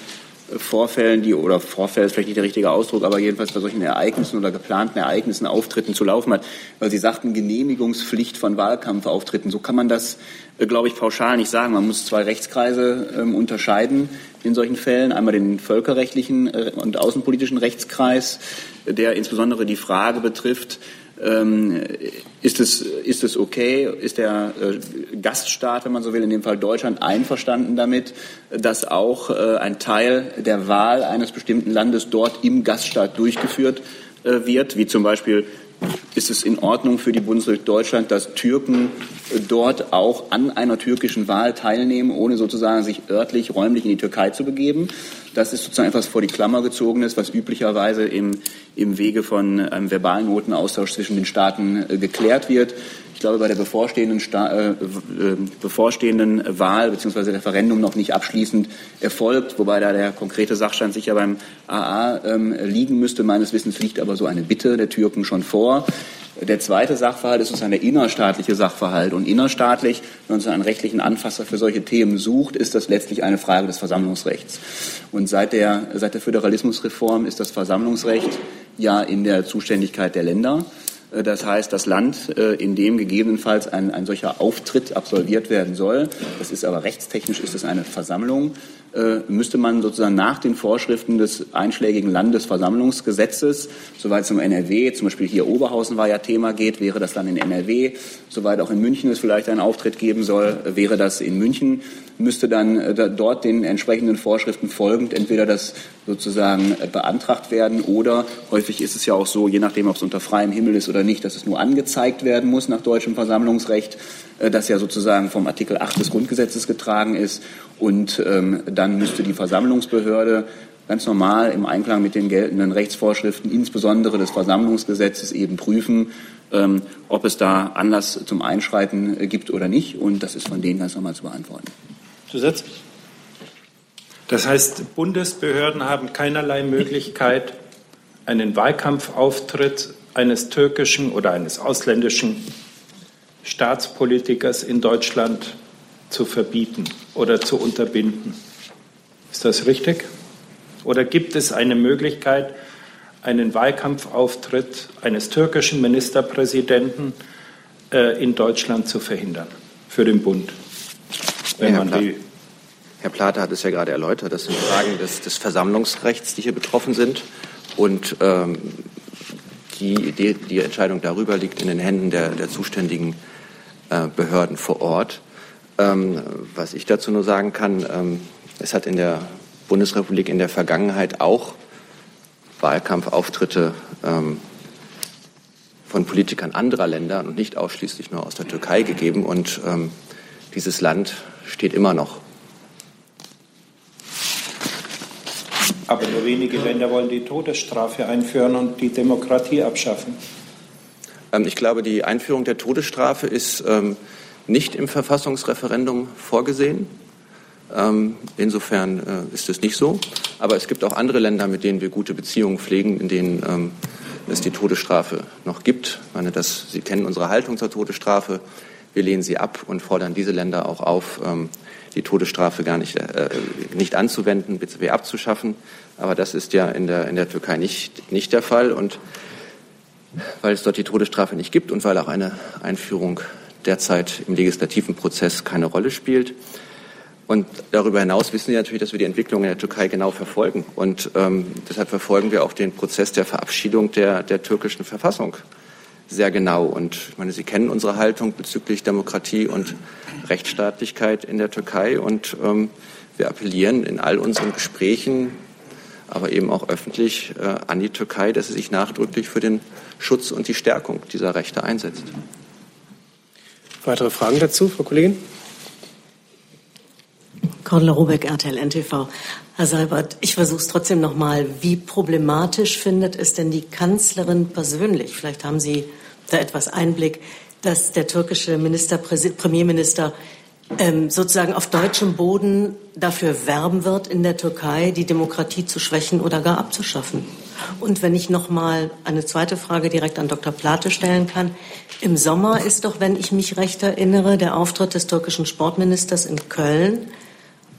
Vorfällen, die oder Vorfälle ist vielleicht nicht der richtige Ausdruck, aber jedenfalls bei solchen Ereignissen oder geplanten Ereignissen, Auftritten zu laufen hat, weil Sie sagten Genehmigungspflicht von Wahlkampfauftritten. So kann man das, äh, glaube ich, pauschal nicht sagen. Man muss zwei Rechtskreise ähm, unterscheiden in solchen Fällen. Einmal den völkerrechtlichen äh, und außenpolitischen Rechtskreis, der insbesondere die Frage betrifft, ähm, ist, es, ist es okay? Ist der äh, Gaststaat, wenn man so will, in dem Fall Deutschland, einverstanden damit, dass auch äh, ein Teil der Wahl eines bestimmten Landes dort im Gaststaat durchgeführt äh, wird, wie zum Beispiel ist es in Ordnung für die Bundesrepublik Deutschland, dass Türken dort auch an einer türkischen Wahl teilnehmen, ohne sozusagen sich örtlich, räumlich in die Türkei zu begeben. Das ist sozusagen etwas vor die Klammer gezogenes, was üblicherweise im, im Wege von einem verbalen Notenaustausch zwischen den Staaten äh, geklärt wird. Glaube, bei der bevorstehenden, Sta äh, äh, bevorstehenden Wahl bzw. Referendum noch nicht abschließend erfolgt, wobei da der konkrete Sachstand sicher beim AA ähm, liegen müsste. Meines Wissens liegt aber so eine Bitte der Türken schon vor. Der zweite Sachverhalt ist sozusagen der innerstaatliche Sachverhalt. Und innerstaatlich, wenn man so einen rechtlichen Anfasser für solche Themen sucht, ist das letztlich eine Frage des Versammlungsrechts. Und seit der, seit der Föderalismusreform ist das Versammlungsrecht ja in der Zuständigkeit der Länder. Äh, das heißt, das Land, äh, in dem gegebenenfalls ein, ein solcher Auftritt absolviert werden soll, das ist aber rechtstechnisch ist es eine Versammlung, müsste man sozusagen nach den Vorschriften des einschlägigen Landesversammlungsgesetzes, soweit es um NRW, zum Beispiel hier Oberhausen war ja Thema geht, wäre das dann in NRW, soweit auch in München es vielleicht einen Auftritt geben soll, wäre das in München, müsste dann äh, dort den entsprechenden Vorschriften folgend entweder das sozusagen äh, beantragt werden oder häufig ist es ja auch so, je nachdem, ob es unter freiem Himmel ist oder nicht, dass es nur angezeigt werden muss nach deutschem Versammlungsrecht, das ja sozusagen vom Artikel 8 des Grundgesetzes getragen ist und ähm, dann müsste die Versammlungsbehörde ganz normal im Einklang mit den geltenden Rechtsvorschriften, insbesondere des Versammlungsgesetzes, eben prüfen, ähm, ob es da Anlass zum Einschreiten äh, gibt oder nicht. Und das ist von denen ganz normal zu beantworten. Zusatz? Das heißt, Bundesbehörden haben keinerlei Möglichkeit, einen Wahlkampfauftritt eines türkischen oder eines ausländischen Staatspolitikers in Deutschland zu verbieten oder zu unterbinden. Ist das richtig? Oder gibt es eine Möglichkeit, einen Wahlkampfauftritt eines türkischen Ministerpräsidenten äh, in Deutschland zu verhindern für den Bund? Wenn Herr, Pla Herr Plate hat es ja gerade erläutert. Das sind Fragen des, des Versammlungsrechts, die hier betroffen sind. Und ähm, die, die, die, Entscheidung darüber liegt in den Händen der, der zuständigen äh, Behörden vor Ort. Ähm, was ich dazu nur sagen kann, ähm, es hat in der Bundesrepublik in der Vergangenheit auch Wahlkampfauftritte ähm, von Politikern anderer Länder und nicht ausschließlich nur aus der Türkei gegeben. Und ähm, dieses Land steht immer noch. Aber nur wenige Länder wollen die Todesstrafe einführen und die Demokratie abschaffen. Ähm, ich glaube, die Einführung der Todesstrafe ist ähm, nicht im Verfassungsreferendum vorgesehen. Ähm, insofern äh, ist es nicht so. Aber es gibt auch andere Länder, mit denen wir gute Beziehungen pflegen, in denen ähm, es die Todesstrafe noch gibt. Ich meine, das, Sie kennen unsere Haltung zur Todesstrafe. Wir lehnen sie ab und fordern diese Länder auch auf, ähm, die Todesstrafe gar nicht, äh, nicht anzuwenden, bzw. abzuschaffen. Aber das ist ja in der, in der Türkei nicht, nicht der Fall. Und weil es dort die Todesstrafe nicht gibt und weil auch eine Einführung derzeit im legislativen Prozess keine Rolle spielt. Und darüber hinaus wissen Sie natürlich, dass wir die Entwicklung in der Türkei genau verfolgen. Und ähm, deshalb verfolgen wir auch den Prozess der Verabschiedung der, der türkischen Verfassung sehr genau. Und ich meine, Sie kennen unsere Haltung bezüglich Demokratie und Rechtsstaatlichkeit in der Türkei. Und ähm, wir appellieren in all unseren Gesprächen, aber eben auch öffentlich äh, an die Türkei, dass sie sich nachdrücklich für den Schutz und die Stärkung dieser Rechte einsetzt. Weitere Fragen dazu, Frau Kollegin? Cordula Robeck, RTL NTV. Herr Seibert, ich versuche es trotzdem noch mal. Wie problematisch findet es denn die Kanzlerin persönlich? Vielleicht haben Sie da etwas Einblick, dass der türkische Minister, Premierminister ähm, sozusagen auf deutschem Boden dafür werben wird, in der Türkei die Demokratie zu schwächen oder gar abzuschaffen. Und wenn ich noch mal eine zweite Frage direkt an Dr. Plate stellen kann. Im Sommer ist doch, wenn ich mich recht erinnere, der Auftritt des türkischen Sportministers in Köln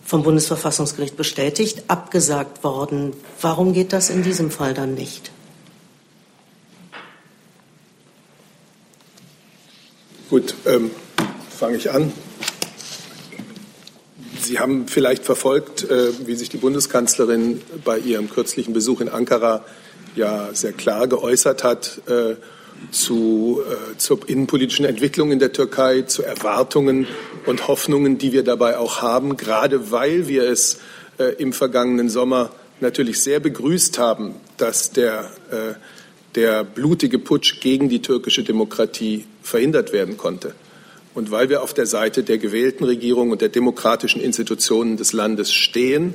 vom Bundesverfassungsgericht bestätigt, abgesagt worden. Warum geht das in diesem Fall dann nicht? Gut, ähm, fange ich an. Sie haben vielleicht verfolgt, äh, wie sich die Bundeskanzlerin bei ihrem kürzlichen Besuch in Ankara ja sehr klar geäußert hat äh, zu, äh, zur innenpolitischen Entwicklung in der Türkei, zu Erwartungen und Hoffnungen, die wir dabei auch haben, gerade weil wir es im vergangenen Sommer natürlich sehr begrüßt haben, dass der, der blutige Putsch gegen die türkische Demokratie verhindert werden konnte. Und weil wir auf der Seite der gewählten Regierung und der demokratischen Institutionen des Landes stehen,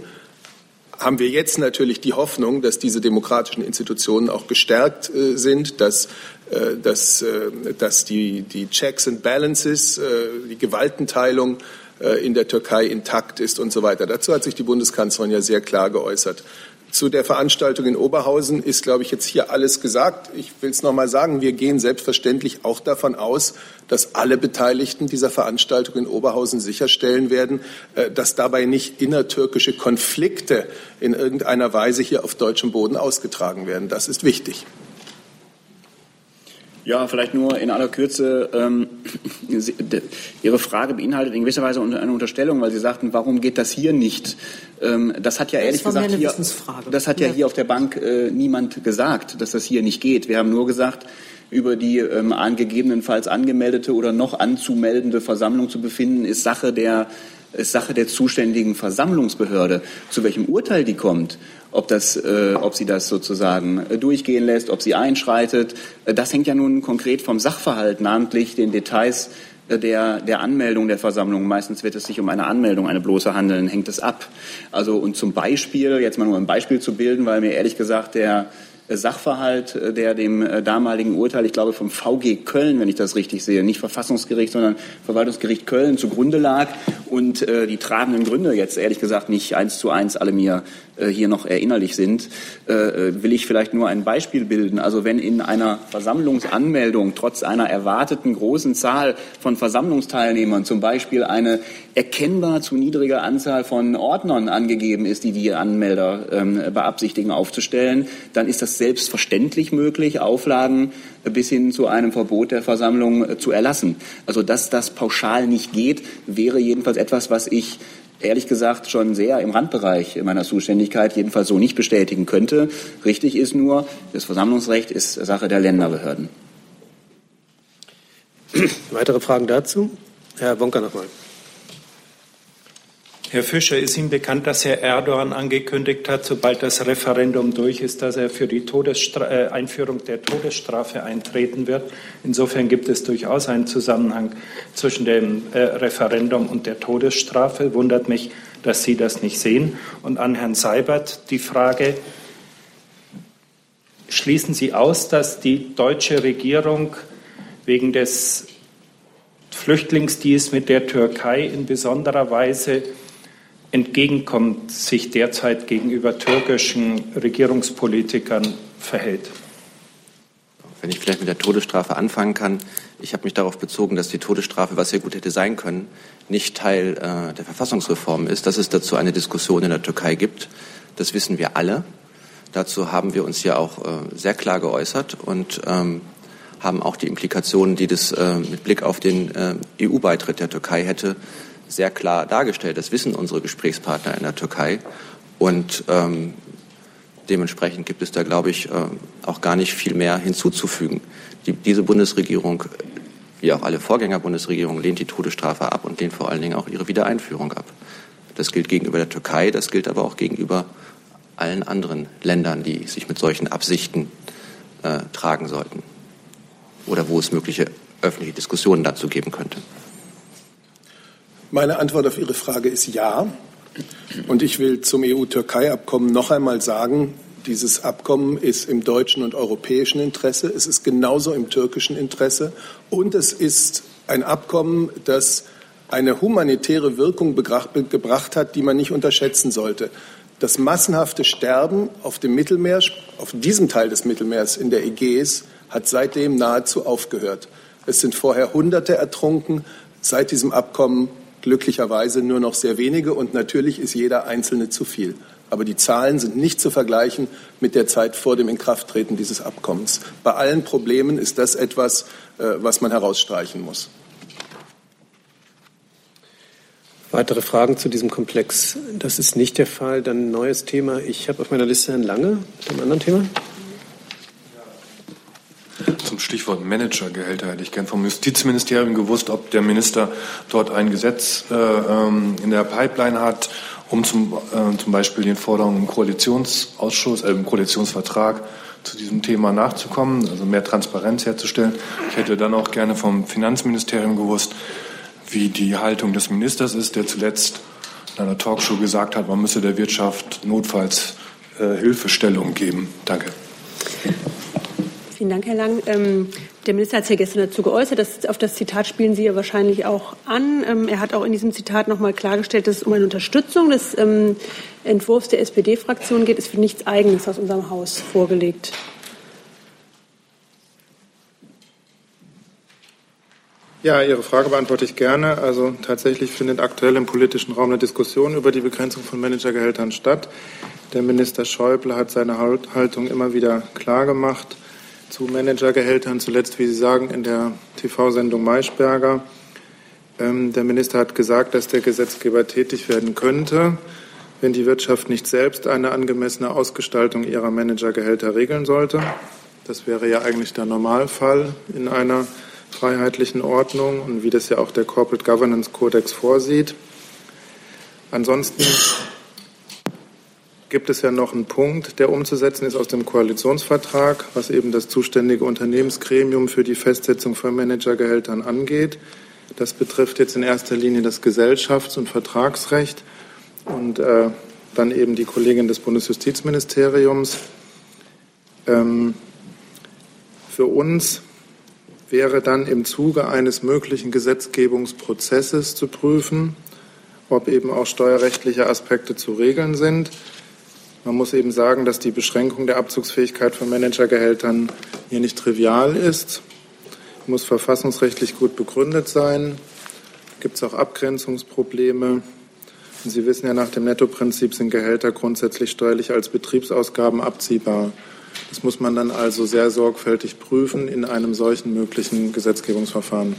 haben wir jetzt natürlich die Hoffnung, dass diese demokratischen Institutionen auch gestärkt äh, sind, dass, äh, dass, äh, dass die, die Checks and Balances, äh, die Gewaltenteilung äh, in der Türkei intakt ist und so weiter. Dazu hat sich die Bundeskanzlerin ja sehr klar geäußert. Zu der Veranstaltung in Oberhausen ist, glaube ich, jetzt hier alles gesagt. Ich will es noch mal sagen. Wir gehen selbstverständlich auch davon aus, dass alle Beteiligten dieser Veranstaltung in Oberhausen sicherstellen werden, äh, dass dabei nicht innertürkische Konflikte in irgendeiner Weise hier auf deutschem Boden ausgetragen werden. Das ist wichtig. Ja, vielleicht nur in aller Kürze. Ähm, Ihre Frage beinhaltet in gewisser Weise eine Unterstellung, weil Sie sagten, warum geht das hier nicht? Ähm, das hat ja ehrlich gesagt hier, das hat ja, hier auf der Bank äh, niemand gesagt, dass das hier nicht geht. Wir haben nur gesagt, über die ähm, gegebenenfalls angemeldete oder noch anzumeldende Versammlung zu befinden, ist Sache der ist Sache der zuständigen Versammlungsbehörde. Zu welchem Urteil die kommt, ob, das, äh, ob sie das sozusagen äh, durchgehen lässt, ob sie einschreitet, äh, das hängt ja nun konkret vom Sachverhalt, namentlich den Details äh, der, der Anmeldung der Versammlung. Meistens wird es sich um eine Anmeldung, eine bloße handeln, hängt es ab. Also und zum Beispiel, jetzt mal nur ein Beispiel zu bilden, weil mir ehrlich gesagt der Sachverhalt, äh, der dem äh, damaligen Urteil, ich glaube vom VG Köln, wenn ich das richtig sehe, nicht Verfassungsgericht, sondern Verwaltungsgericht Köln zugrunde lag und äh, die tragenden Gründe jetzt ehrlich gesagt nicht eins zu eins alle mir hier noch erinnerlich sind, äh, äh, will ich vielleicht nur ein Beispiel bilden. Also wenn in einer Versammlungsanmeldung trotz einer erwarteten großen Zahl von Versammlungsteilnehmern zum Beispiel eine erkennbar zu niedrige Anzahl von Ordnern angegeben ist, die die Anmelder ähm, beabsichtigen aufzustellen, dann ist das selbstverständlich möglich, Auflagen bis hin zu einem Verbot der Versammlung zu erlassen. Also dass das pauschal nicht geht, wäre jedenfalls etwas, was ich ehrlich gesagt schon sehr im Randbereich meiner Zuständigkeit jedenfalls so nicht bestätigen könnte. Richtig ist nur, das Versammlungsrecht ist Sache der Länderbehörden. Weitere Fragen dazu? Herr Wonka nochmal. Herr Fischer, ist Ihnen bekannt, dass Herr Erdogan angekündigt hat, sobald das Referendum durch ist, dass er für die äh, Einführung der Todesstrafe eintreten wird? Insofern gibt es durchaus einen Zusammenhang zwischen dem äh, Referendum und der Todesstrafe. Wundert mich, dass Sie das nicht sehen. Und an Herrn Seibert die Frage, schließen Sie aus, dass die deutsche Regierung wegen des Flüchtlingsdeals mit der Türkei in besonderer Weise entgegenkommt, sich derzeit gegenüber türkischen Regierungspolitikern verhält. Wenn ich vielleicht mit der Todesstrafe anfangen kann. Ich habe mich darauf bezogen, dass die Todesstrafe, was sehr gut hätte sein können, nicht Teil äh, der Verfassungsreform ist, dass es dazu eine Diskussion in der Türkei gibt. Das wissen wir alle. Dazu haben wir uns ja auch äh, sehr klar geäußert und ähm, haben auch die Implikationen, die das äh, mit Blick auf den äh, EU-Beitritt der Türkei hätte, sehr klar dargestellt. Das wissen unsere Gesprächspartner in der Türkei. Und ähm, dementsprechend gibt es da, glaube ich, äh, auch gar nicht viel mehr hinzuzufügen. Die, diese Bundesregierung, wie auch alle Vorgängerbundesregierungen, lehnt die Todesstrafe ab und lehnt vor allen Dingen auch ihre Wiedereinführung ab. Das gilt gegenüber der Türkei, das gilt aber auch gegenüber allen anderen Ländern, die sich mit solchen Absichten äh, tragen sollten oder wo es mögliche öffentliche Diskussionen dazu geben könnte. Meine Antwort auf Ihre Frage ist ja. Und ich will zum EU-Türkei-Abkommen noch einmal sagen, dieses Abkommen ist im deutschen und europäischen Interesse, es ist genauso im türkischen Interesse und es ist ein Abkommen, das eine humanitäre Wirkung gebracht hat, die man nicht unterschätzen sollte. Das massenhafte Sterben auf dem Mittelmeer, auf diesem Teil des Mittelmeers in der Ägäis, hat seitdem nahezu aufgehört. Es sind vorher Hunderte ertrunken. Seit diesem Abkommen glücklicherweise nur noch sehr wenige und natürlich ist jeder Einzelne zu viel. Aber die Zahlen sind nicht zu vergleichen mit der Zeit vor dem Inkrafttreten dieses Abkommens. Bei allen Problemen ist das etwas, äh, was man herausstreichen muss. Weitere Fragen zu diesem Komplex? Das ist nicht der Fall. Dann ein neues Thema. Ich habe auf meiner Liste Herrn Lange mit einem anderen Thema. Zum Stichwort Managergehälter hätte ich gern vom Justizministerium gewusst, ob der Minister dort ein Gesetz äh, ähm, in der Pipeline hat, um zum, äh, zum Beispiel den Forderungen im Koalitionsausschuss, äh, im Koalitionsvertrag zu diesem Thema nachzukommen, also mehr Transparenz herzustellen. Ich hätte dann auch gerne vom Finanzministerium gewusst, wie die Haltung des Ministers ist, der zuletzt in einer Talkshow gesagt hat, man müsse der Wirtschaft notfalls äh, Hilfestellung geben. Danke. Vielen Dank, Herr Lang. Ähm, der Minister hat sich ja gestern dazu geäußert. Das, auf das Zitat spielen Sie ja wahrscheinlich auch an. Ähm, er hat auch in diesem Zitat noch mal klargestellt, dass es um eine Unterstützung des ähm, Entwurfs der SPD-Fraktion geht. Es wird nichts Eigenes aus unserem Haus vorgelegt. Ja, Ihre Frage beantworte ich gerne. Also tatsächlich findet aktuell im politischen Raum eine Diskussion über die Begrenzung von Managergehältern statt. Der Minister Schäuble hat seine Haltung immer wieder klar gemacht zu Managergehältern, zuletzt, wie Sie sagen, in der TV-Sendung Maischberger. Ähm, der Minister hat gesagt, dass der Gesetzgeber tätig werden könnte, wenn die Wirtschaft nicht selbst eine angemessene Ausgestaltung ihrer Managergehälter regeln sollte. Das wäre ja eigentlich der Normalfall in einer freiheitlichen Ordnung und wie das ja auch der Corporate Governance Codex vorsieht. Ansonsten gibt es ja noch einen Punkt, der umzusetzen ist aus dem Koalitionsvertrag, was eben das zuständige Unternehmensgremium für die Festsetzung von Managergehältern angeht. Das betrifft jetzt in erster Linie das Gesellschafts- und Vertragsrecht und äh, dann eben die Kollegin des Bundesjustizministeriums. Ähm, für uns wäre dann im Zuge eines möglichen Gesetzgebungsprozesses zu prüfen, ob eben auch steuerrechtliche Aspekte zu regeln sind. Man muss eben sagen, dass die Beschränkung der Abzugsfähigkeit von Managergehältern hier nicht trivial ist, muss verfassungsrechtlich gut begründet sein. Gibt es auch Abgrenzungsprobleme? Und Sie wissen ja, nach dem Nettoprinzip sind Gehälter grundsätzlich steuerlich als Betriebsausgaben abziehbar. Das muss man dann also sehr sorgfältig prüfen in einem solchen möglichen Gesetzgebungsverfahren.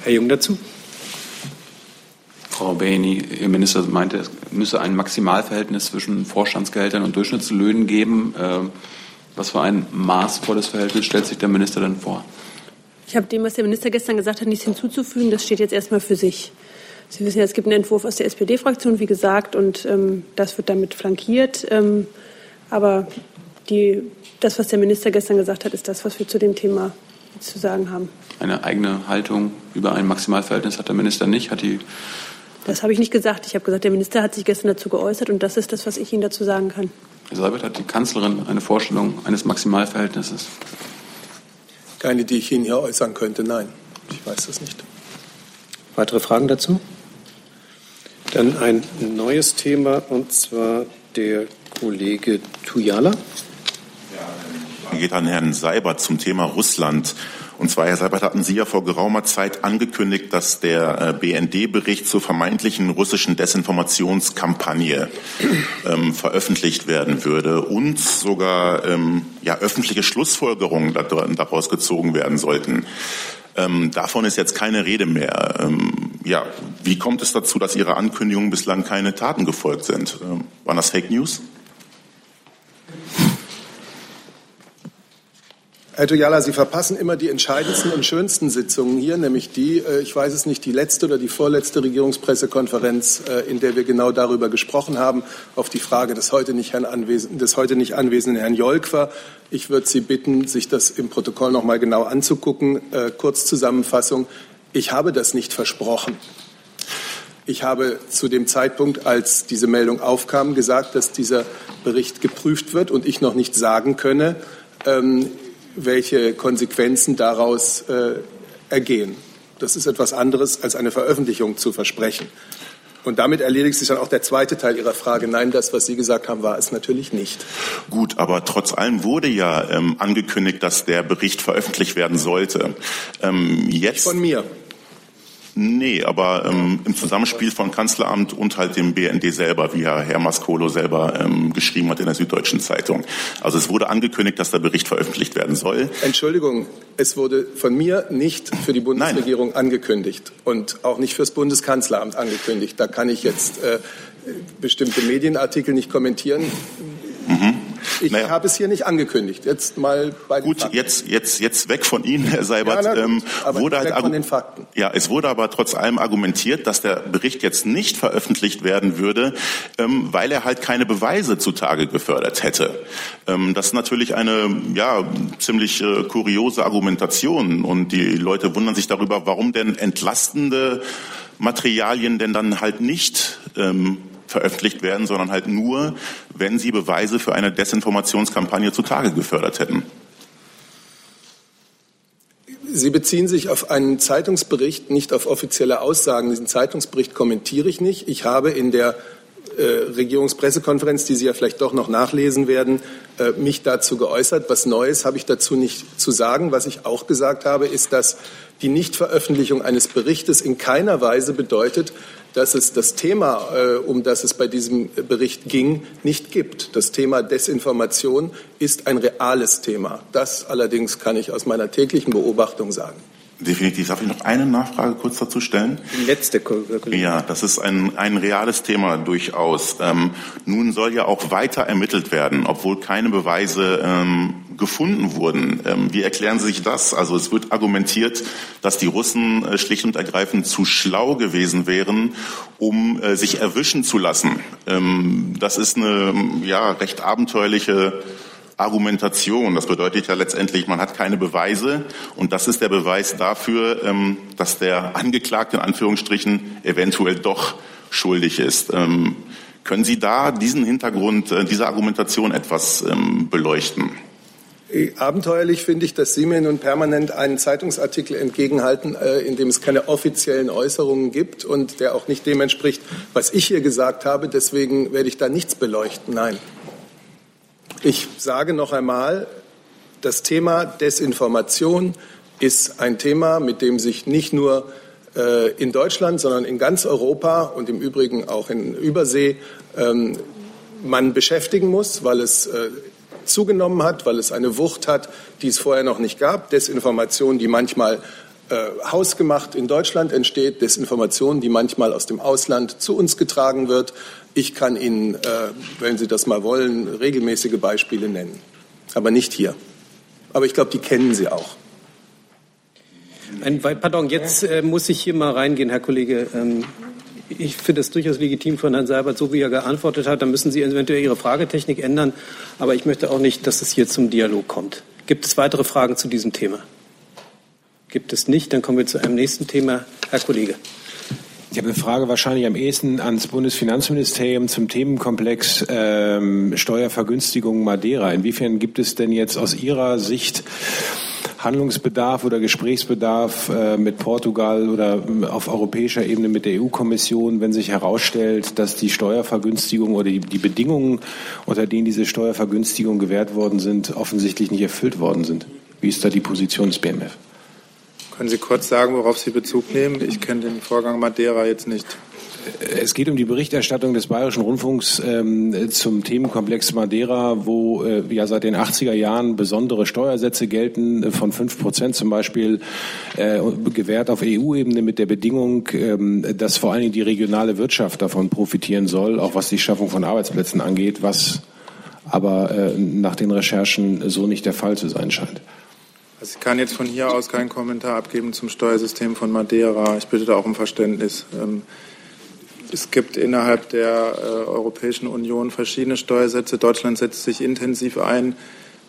Herr Jung dazu. Frau Behni, Ihr Minister meinte, es müsse ein Maximalverhältnis zwischen Vorstandsgehältern und Durchschnittslöhnen geben. Ähm, was für ein maßvolles Verhältnis stellt sich der Minister denn vor? Ich habe dem, was der Minister gestern gesagt hat, nichts hinzuzufügen. Das steht jetzt erstmal für sich. Sie wissen ja, es gibt einen Entwurf aus der SPD-Fraktion, wie gesagt, und ähm, das wird damit flankiert. Ähm, aber die, das, was der Minister gestern gesagt hat, ist das, was wir zu dem Thema zu sagen haben. Eine eigene Haltung über ein Maximalverhältnis hat der Minister nicht. Hat die das habe ich nicht gesagt. Ich habe gesagt, der Minister hat sich gestern dazu geäußert und das ist das, was ich Ihnen dazu sagen kann. Herr Seibert, hat die Kanzlerin eine Vorstellung eines Maximalverhältnisses? Keine, die ich Ihnen hier äußern könnte, nein. Ich weiß das nicht. Weitere Fragen dazu? Dann ein neues Thema und zwar der Kollege Tujala. Ja, geht an Herrn Seibert zum Thema Russland. Und zwar, Herr Seibert, hatten Sie ja vor geraumer Zeit angekündigt, dass der äh, BND-Bericht zur vermeintlichen russischen Desinformationskampagne ähm, veröffentlicht werden würde und sogar ähm, ja, öffentliche Schlussfolgerungen daraus gezogen werden sollten. Ähm, davon ist jetzt keine Rede mehr. Ähm, ja, wie kommt es dazu, dass Ihre Ankündigungen bislang keine Taten gefolgt sind? Ähm, waren das Fake News? Herr Tujala, Sie verpassen immer die entscheidendsten und schönsten Sitzungen hier, nämlich die, äh, ich weiß es nicht, die letzte oder die vorletzte Regierungspressekonferenz, äh, in der wir genau darüber gesprochen haben, auf die Frage des heute nicht, Herrn Anwesen, des heute nicht anwesenden Herrn Jolkwer. Ich würde Sie bitten, sich das im Protokoll noch mal genau anzugucken. Äh, Kurzzusammenfassung. Ich habe das nicht versprochen. Ich habe zu dem Zeitpunkt, als diese Meldung aufkam, gesagt, dass dieser Bericht geprüft wird und ich noch nicht sagen könne, ähm, welche Konsequenzen daraus äh, ergehen. Das ist etwas anderes, als eine Veröffentlichung zu versprechen. Und damit erledigt sich dann auch der zweite Teil Ihrer Frage. Nein, das, was Sie gesagt haben, war es natürlich nicht. Gut, aber trotz allem wurde ja ähm, angekündigt, dass der Bericht veröffentlicht werden sollte. Ähm, jetzt nicht von mir. Nee, aber ähm, im Zusammenspiel von Kanzleramt und halt dem BND selber, wie Herr, Herr Maskolo selber ähm, geschrieben hat in der Süddeutschen Zeitung. Also es wurde angekündigt, dass der Bericht veröffentlicht werden soll. Entschuldigung, es wurde von mir nicht für die Bundesregierung Nein. angekündigt und auch nicht fürs Bundeskanzleramt angekündigt. Da kann ich jetzt äh, bestimmte Medienartikel nicht kommentieren. Mhm. Ich naja. habe es hier nicht angekündigt. Jetzt mal bei den Gut, Fakten. jetzt, jetzt, jetzt weg von Ihnen, Herr Seibert. Ja, ähm, wurde halt von den Fakten. Ja, es wurde aber trotz allem argumentiert, dass der Bericht jetzt nicht veröffentlicht werden würde, ähm, weil er halt keine Beweise zutage gefördert hätte. Ähm, das ist natürlich eine ja, ziemlich äh, kuriose Argumentation und die Leute wundern sich darüber, warum denn entlastende Materialien denn dann halt nicht ähm, veröffentlicht werden, sondern halt nur, wenn sie Beweise für eine Desinformationskampagne zutage gefördert hätten. Sie beziehen sich auf einen Zeitungsbericht, nicht auf offizielle Aussagen. Diesen Zeitungsbericht kommentiere ich nicht. Ich habe in der äh, Regierungspressekonferenz, die Sie ja vielleicht doch noch nachlesen werden, äh, mich dazu geäußert. Was Neues habe ich dazu nicht zu sagen. Was ich auch gesagt habe, ist, dass die Nichtveröffentlichung eines Berichtes in keiner Weise bedeutet, dass es das Thema, äh, um das es bei diesem Bericht ging, nicht gibt. Das Thema Desinformation ist ein reales Thema. Das allerdings kann ich aus meiner täglichen Beobachtung sagen. Definitiv. Darf ich noch eine Nachfrage kurz dazu stellen? Die letzte, Kollege. Ja, das ist ein, ein reales Thema durchaus. Ähm, nun soll ja auch weiter ermittelt werden, obwohl keine Beweise ähm, gefunden wurden. Ähm, wie erklären Sie sich das? Also es wird argumentiert, dass die Russen äh, schlicht und ergreifend zu schlau gewesen wären, um äh, sich erwischen zu lassen. Ähm, das ist eine ja, recht abenteuerliche Argumentation. Das bedeutet ja letztendlich, man hat keine Beweise und das ist der Beweis dafür, ähm, dass der Angeklagte in Anführungsstrichen eventuell doch schuldig ist. Ähm, können Sie da diesen Hintergrund, äh, diese Argumentation etwas ähm, beleuchten? Abenteuerlich finde ich, dass Sie mir nun permanent einen Zeitungsartikel entgegenhalten, äh, in dem es keine offiziellen Äußerungen gibt und der auch nicht dem entspricht, was ich hier gesagt habe. Deswegen werde ich da nichts beleuchten. Nein. Ich sage noch einmal, das Thema Desinformation ist ein Thema, mit dem sich nicht nur äh, in Deutschland, sondern in ganz Europa und im Übrigen auch in Übersee ähm, man beschäftigen muss, weil es äh, zugenommen hat, weil es eine Wucht hat, die es vorher noch nicht gab. Desinformation, die manchmal äh, hausgemacht in Deutschland entsteht, Desinformation, die manchmal aus dem Ausland zu uns getragen wird. Ich kann Ihnen, äh, wenn Sie das mal wollen, regelmäßige Beispiele nennen, aber nicht hier. Aber ich glaube, die kennen Sie auch. Ein, pardon, jetzt äh, muss ich hier mal reingehen, Herr Kollege. Ähm, ich finde es durchaus legitim von Herrn Seibert, so wie er geantwortet hat. Dann müssen Sie eventuell Ihre Fragetechnik ändern. Aber ich möchte auch nicht, dass es hier zum Dialog kommt. Gibt es weitere Fragen zu diesem Thema? Gibt es nicht. Dann kommen wir zu einem nächsten Thema. Herr Kollege. Ich habe eine Frage wahrscheinlich am ehesten ans Bundesfinanzministerium zum Themenkomplex ähm, Steuervergünstigung Madeira. Inwiefern gibt es denn jetzt aus Ihrer Sicht Handlungsbedarf oder Gesprächsbedarf äh, mit Portugal oder äh, auf europäischer Ebene mit der EU-Kommission, wenn sich herausstellt, dass die Steuervergünstigung oder die, die Bedingungen, unter denen diese Steuervergünstigungen gewährt worden sind, offensichtlich nicht erfüllt worden sind? Wie ist da die Position des BMF? Können Sie kurz sagen, worauf Sie Bezug nehmen? Ich kenne den Vorgang Madeira jetzt nicht. Es geht um die Berichterstattung des Bayerischen Rundfunks ähm, zum Themenkomplex Madeira, wo äh, ja seit den 80er Jahren besondere Steuersätze gelten, äh, von fünf Prozent zum Beispiel, äh, gewährt auf EU-Ebene mit der Bedingung, ähm, dass vor allen Dingen die regionale Wirtschaft davon profitieren soll, auch was die Schaffung von Arbeitsplätzen angeht, was aber äh, nach den Recherchen so nicht der Fall zu sein scheint. Also ich kann jetzt von hier aus keinen Kommentar abgeben zum Steuersystem von Madeira. Ich bitte da auch um Verständnis. Ähm, es gibt innerhalb der äh, Europäischen Union verschiedene Steuersätze. Deutschland setzt sich intensiv ein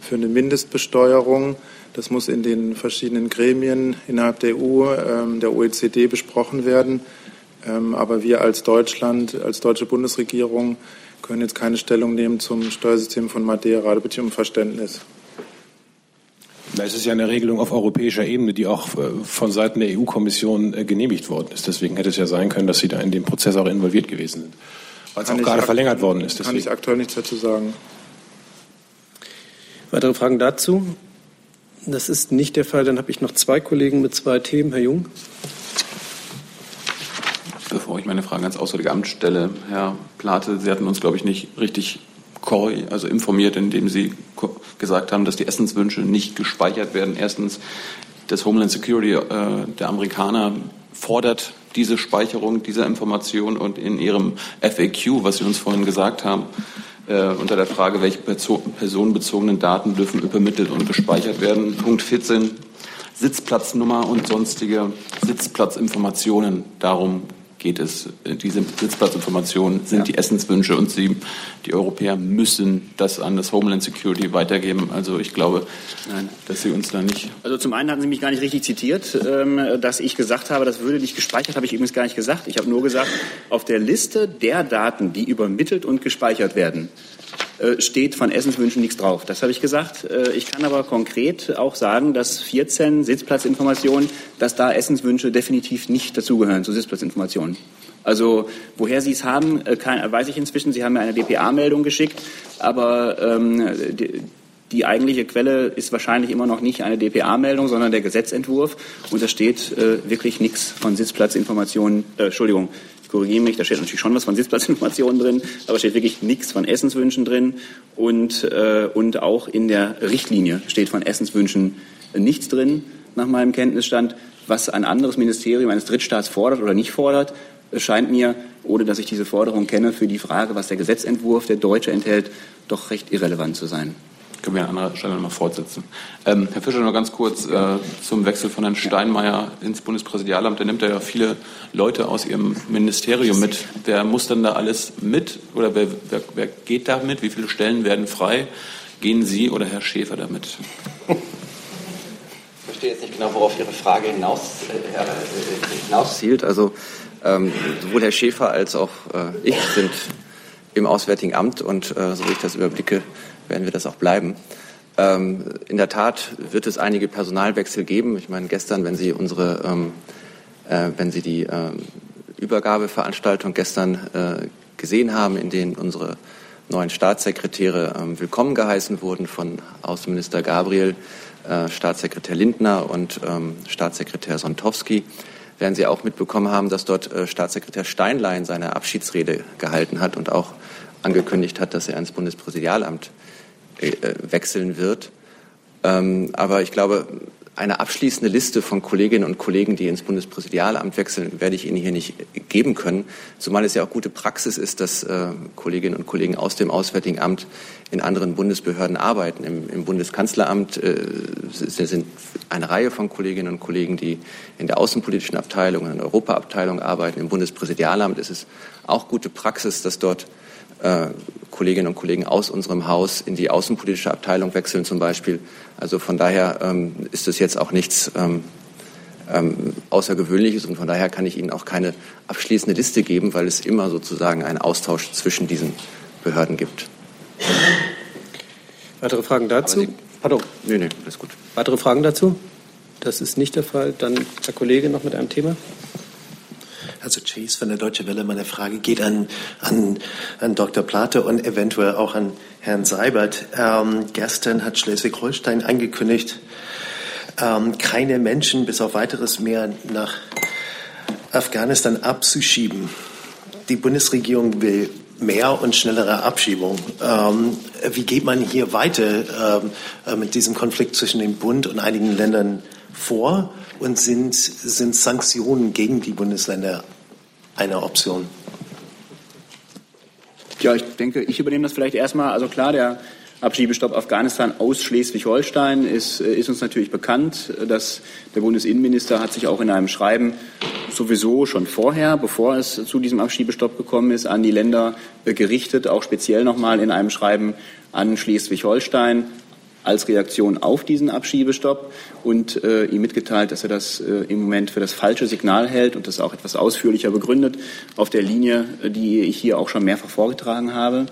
für eine Mindestbesteuerung. Das muss in den verschiedenen Gremien innerhalb der EU, ähm, der OECD besprochen werden. Ähm, aber wir als Deutschland, als deutsche Bundesregierung können jetzt keine Stellung nehmen zum Steuersystem von Madeira. Da bitte ich um Verständnis. Es ist ja eine Regelung auf europäischer Ebene, die auch äh, von Seiten der EU-Kommission äh, genehmigt worden ist. Deswegen hätte es ja sein können, dass Sie da in den Prozess auch involviert gewesen sind, weil es auch gerade verlängert worden ist. Deswegen. Kann ich aktuell nichts dazu sagen. Weitere Fragen dazu? Das ist nicht der Fall. Dann habe ich noch zwei Kollegen mit zwei Themen. Herr Jung. Bevor ich meine Fragen ans Auswärtige Amt stelle, Herr Plate, Sie hatten uns, glaube ich, nicht richtig also informiert, indem Sie gesagt haben, dass die Essenswünsche nicht gespeichert werden. Erstens, das Homeland Security äh, der Amerikaner fordert diese Speicherung dieser Information und in ihrem FAQ, was Sie uns vorhin gesagt haben, äh, unter der Frage, welche personenbezogenen Daten dürfen übermittelt und gespeichert werden. Punkt 14, Sitzplatznummer und sonstige Sitzplatzinformationen. Darum geht es. Diese Sitzplatzinformationen sind ja. die Essenswünsche und sie, die Europäer müssen das an das Homeland Security weitergeben. Also ich glaube, Nein. dass Sie uns da nicht. Also zum einen hatten Sie mich gar nicht richtig zitiert, ähm, dass ich gesagt habe, das würde nicht gespeichert, habe ich übrigens gar nicht gesagt. Ich habe nur gesagt, auf der Liste der Daten, die übermittelt und gespeichert werden, äh, steht von Essenswünschen nichts drauf. Das habe ich gesagt. Äh, ich kann aber konkret auch sagen, dass 14 Sitzplatzinformationen, dass da Essenswünsche definitiv nicht dazugehören zu Sitzplatzinformationen. Also woher Sie es haben, äh, kann, weiß ich inzwischen. Sie haben mir eine DPA-Meldung geschickt, aber ähm, die, die eigentliche Quelle ist wahrscheinlich immer noch nicht eine DPA-Meldung, sondern der Gesetzentwurf. Und da steht äh, wirklich nichts von Sitzplatzinformationen, äh, Entschuldigung, korrigiere mich, da steht natürlich schon was von Sitzplatzinformationen drin, aber steht wirklich nichts von Essenswünschen drin. Und, äh, und auch in der Richtlinie steht von Essenswünschen nichts drin, nach meinem Kenntnisstand. Was ein anderes Ministerium eines Drittstaats fordert oder nicht fordert, scheint mir, ohne dass ich diese Forderung kenne, für die Frage, was der Gesetzentwurf der Deutsche enthält, doch recht irrelevant zu sein. Können wir an anderer Stelle nochmal fortsetzen. Ähm, Herr Fischer, noch ganz kurz äh, zum Wechsel von Herrn Steinmeier ins Bundespräsidialamt. Da nimmt er ja viele Leute aus Ihrem Ministerium mit. Wer muss denn da alles mit oder wer, wer, wer geht da mit? Wie viele Stellen werden frei? Gehen Sie oder Herr Schäfer damit? Ich verstehe jetzt nicht genau, worauf Ihre Frage hinaus, äh, hinauszielt. Also ähm, sowohl Herr Schäfer als auch äh, ich sind im Auswärtigen Amt und äh, so wie ich das überblicke, werden wir das auch bleiben. Ähm, in der Tat wird es einige Personalwechsel geben. Ich meine, gestern, wenn Sie unsere, ähm, äh, wenn Sie die äh, Übergabeveranstaltung gestern äh, gesehen haben, in denen unsere neuen Staatssekretäre ähm, willkommen geheißen wurden von Außenminister Gabriel, äh, Staatssekretär Lindner und ähm, Staatssekretär Sontowski, werden Sie auch mitbekommen haben, dass dort äh, Staatssekretär Steinlein seine Abschiedsrede gehalten hat und auch angekündigt hat, dass er ins Bundespräsidialamt wechseln wird. Ähm, aber ich glaube, eine abschließende Liste von Kolleginnen und Kollegen, die ins Bundespräsidialamt wechseln, werde ich Ihnen hier nicht geben können. Zumal es ja auch gute Praxis ist, dass äh, Kolleginnen und Kollegen aus dem Auswärtigen Amt in anderen Bundesbehörden arbeiten. Im, im Bundeskanzleramt äh, sind eine Reihe von Kolleginnen und Kollegen, die in der außenpolitischen Abteilung, in der Europaabteilung arbeiten. Im Bundespräsidialamt ist es auch gute Praxis, dass dort äh, Kolleginnen und Kollegen aus unserem Haus in die außenpolitische Abteilung wechseln zum Beispiel. Also von daher ähm, ist es jetzt auch nichts ähm, ähm, Außergewöhnliches und von daher kann ich Ihnen auch keine abschließende Liste geben, weil es immer sozusagen einen Austausch zwischen diesen Behörden gibt. Weitere Fragen dazu? Pardon. Nee, nee, alles gut. Weitere Fragen dazu? Das ist nicht der Fall. Dann Herr Kollege noch mit einem Thema. Also Chase von der Deutsche Welle, meine Frage geht an, an, an Dr. Plate und eventuell auch an Herrn Seibert. Ähm, gestern hat Schleswig-Holstein angekündigt, ähm, keine Menschen bis auf weiteres mehr nach Afghanistan abzuschieben. Die Bundesregierung will mehr und schnellere Abschiebung. Ähm, wie geht man hier weiter ähm, äh, mit diesem Konflikt zwischen dem Bund und einigen Ländern vor? Und sind, sind Sanktionen gegen die Bundesländer eine Option? Ja, ich denke, ich übernehme das vielleicht erstmal. Also klar, der Abschiebestopp Afghanistan aus Schleswig-Holstein ist, äh, ist uns natürlich bekannt. Dass der Bundesinnenminister hat sich auch in einem Schreiben sowieso schon vorher, bevor es zu diesem Abschiebestopp gekommen ist, an die Länder gerichtet, auch speziell nochmal in einem Schreiben an Schleswig-Holstein als Reaktion auf diesen Abschiebestopp und äh, ihm mitgeteilt, dass er das äh, im Moment für das falsche Signal hält und das auch etwas ausführlicher begründet auf der Linie, die ich hier auch schon mehrfach vorgetragen habe.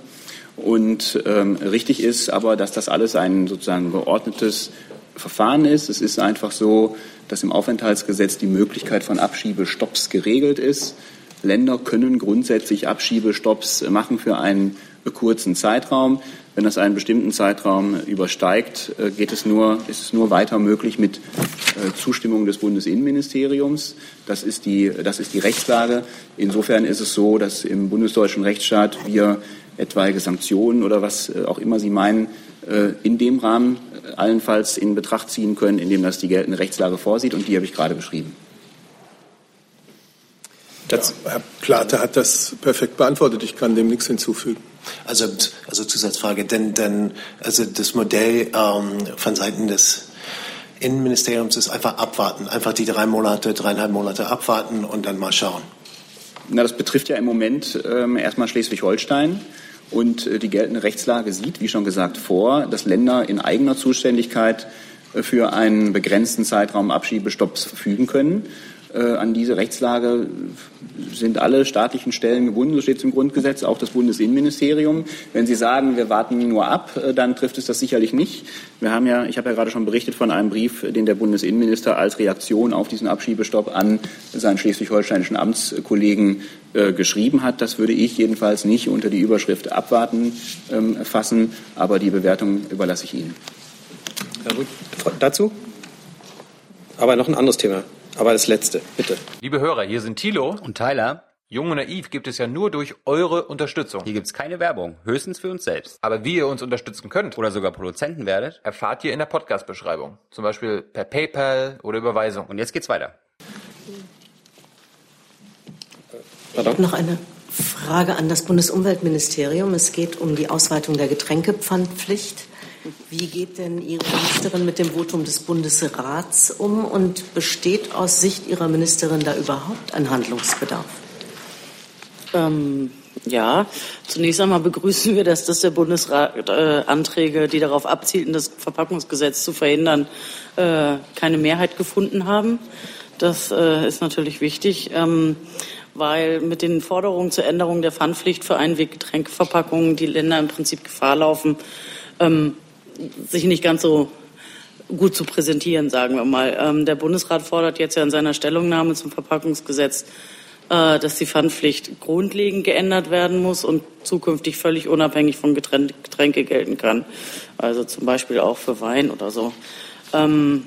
Und ähm, richtig ist aber, dass das alles ein sozusagen geordnetes Verfahren ist. Es ist einfach so, dass im Aufenthaltsgesetz die Möglichkeit von Abschiebestopps geregelt ist. Länder können grundsätzlich Abschiebestopps machen für einen kurzen Zeitraum. Wenn das einen bestimmten Zeitraum übersteigt, äh, geht es nur, ist es nur weiter möglich mit äh, Zustimmung des Bundesinnenministeriums. Das ist, die, das ist die Rechtslage. Insofern ist es so, dass im bundesdeutschen Rechtsstaat wir etwaige Sanktionen oder was äh, auch immer Sie meinen, in dem Rahmen allenfalls in Betracht ziehen können, indem das die geltende Rechtslage vorsieht. Und die habe ich gerade beschrieben. Ja, Herr Plate hat das perfekt beantwortet. Ich kann dem nichts hinzufügen. Also, also Zusatzfrage, denn, denn also das Modell ähm, von Seiten des Innenministeriums ist einfach abwarten, einfach die drei Monate, dreieinhalb Monate abwarten und dann mal schauen. Na, das betrifft ja im Moment ähm, erstmal Schleswig-Holstein. Und äh, die geltende Rechtslage sieht, wie schon gesagt, vor, dass Länder in eigener Zuständigkeit äh, für einen begrenzten Zeitraum Abschiebestopps verfügen können. Äh, an diese Rechtslage sind alle staatlichen Stellen gebunden, so steht es im Grundgesetz, auch das Bundesinnenministerium. Wenn Sie sagen, wir warten nur ab, äh, dann trifft es das sicherlich nicht. Wir haben ja, ich habe ja gerade schon berichtet von einem Brief, den der Bundesinnenminister als Reaktion auf diesen Abschiebestopp an seinen schleswig-holsteinischen Amtskollegen äh, geschrieben hat. Das würde ich jedenfalls nicht unter die Überschrift abwarten ähm, fassen, aber die Bewertung überlasse ich Ihnen. Herr Rüth, dazu? Aber noch ein anderes Thema. Aber das letzte, bitte. Liebe Hörer, hier sind Thilo und Tyler. Jung und Naiv gibt es ja nur durch eure Unterstützung. Hier gibt es keine Werbung, höchstens für uns selbst. Aber wie ihr uns unterstützen könnt oder sogar Produzenten werdet, erfahrt ihr in der Podcast-Beschreibung. Zum Beispiel per PayPal oder Überweisung. Und jetzt geht's weiter. Noch eine Frage an das Bundesumweltministerium. Es geht um die Ausweitung der Getränkepfandpflicht. Wie geht denn Ihre Ministerin mit dem Votum des Bundesrats um und besteht aus Sicht Ihrer Ministerin da überhaupt ein Handlungsbedarf? Ähm, ja, zunächst einmal begrüßen wir, dass das der Bundesrat äh, Anträge, die darauf abzielten, das Verpackungsgesetz zu verhindern, äh, keine Mehrheit gefunden haben. Das äh, ist natürlich wichtig, ähm, weil mit den Forderungen zur Änderung der Pfandpflicht für Einweggetränkeverpackungen die Länder im Prinzip Gefahr laufen, ähm, sich nicht ganz so gut zu präsentieren, sagen wir mal. Ähm, der Bundesrat fordert jetzt ja in seiner Stellungnahme zum Verpackungsgesetz äh, dass die Pfandpflicht grundlegend geändert werden muss und zukünftig völlig unabhängig von Getränke gelten kann. Also zum Beispiel auch für Wein oder so. Ähm,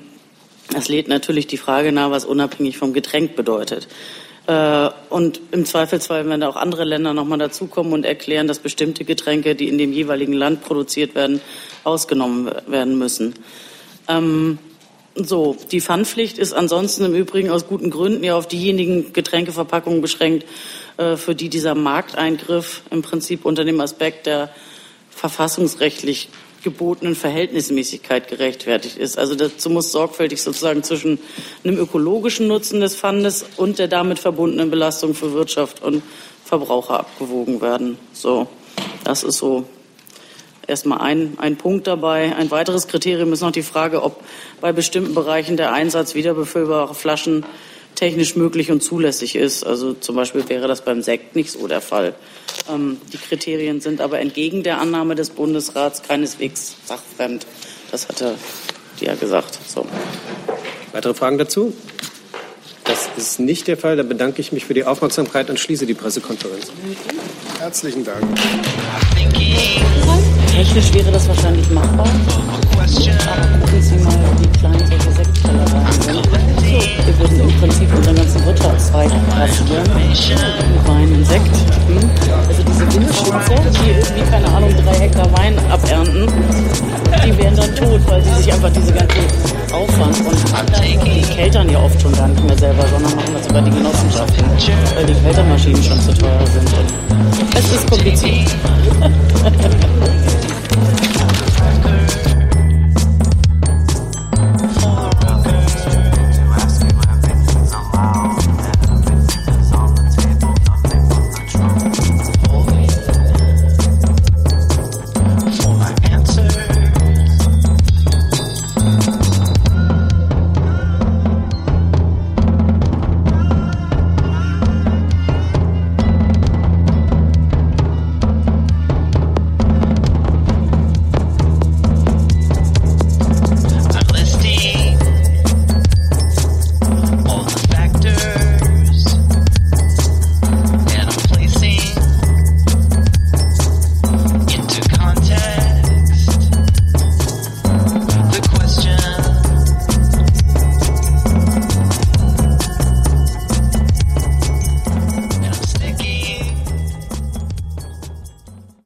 das lädt natürlich die Frage nahe, was unabhängig vom Getränk bedeutet. Äh, und im Zweifelsfall, da auch andere Länder nochmal dazukommen und erklären, dass bestimmte Getränke, die in dem jeweiligen Land produziert werden, ausgenommen werden müssen. Ähm, so, die Pfandpflicht ist ansonsten im Übrigen aus guten Gründen ja auf diejenigen Getränkeverpackungen beschränkt, äh, für die dieser Markteingriff im Prinzip unter dem Aspekt der verfassungsrechtlich gebotenen Verhältnismäßigkeit gerechtfertigt ist. Also dazu muss sorgfältig sozusagen zwischen einem ökologischen Nutzen des Pfandes und der damit verbundenen Belastung für Wirtschaft und Verbraucher abgewogen werden. So, das ist so erstmal ein, ein Punkt dabei. Ein weiteres Kriterium ist noch die Frage, ob bei bestimmten Bereichen der Einsatz wiederbefüllbarer Flaschen technisch möglich und zulässig ist. Also zum Beispiel wäre das beim Sekt nicht so der Fall. Ähm, die Kriterien sind aber entgegen der Annahme des Bundesrats keineswegs sachfremd. Das hatte die ja gesagt. So. Weitere Fragen dazu? Das ist nicht der Fall. Dann bedanke ich mich für die Aufmerksamkeit und schließe die Pressekonferenz. Herzlichen Dank. Technisch wäre das wahrscheinlich machbar. Aber gucken Sie mal, wie klein solche Sektkellereien sind. Wir würden im Prinzip unseren ganzen Wirtschaftszweig rasieren. Wein und Sekt. Also diese Windschützer, die irgendwie, keine Ahnung, drei Hektar Wein abernten, die wären dann tot, weil sie sich einfach diese ganze Aufwand und die keltern ja oft schon gar nicht mehr selber, sondern machen das über die Genossenschaften, weil die Keltermaschinen schon zu teuer sind. Und es ist kompliziert.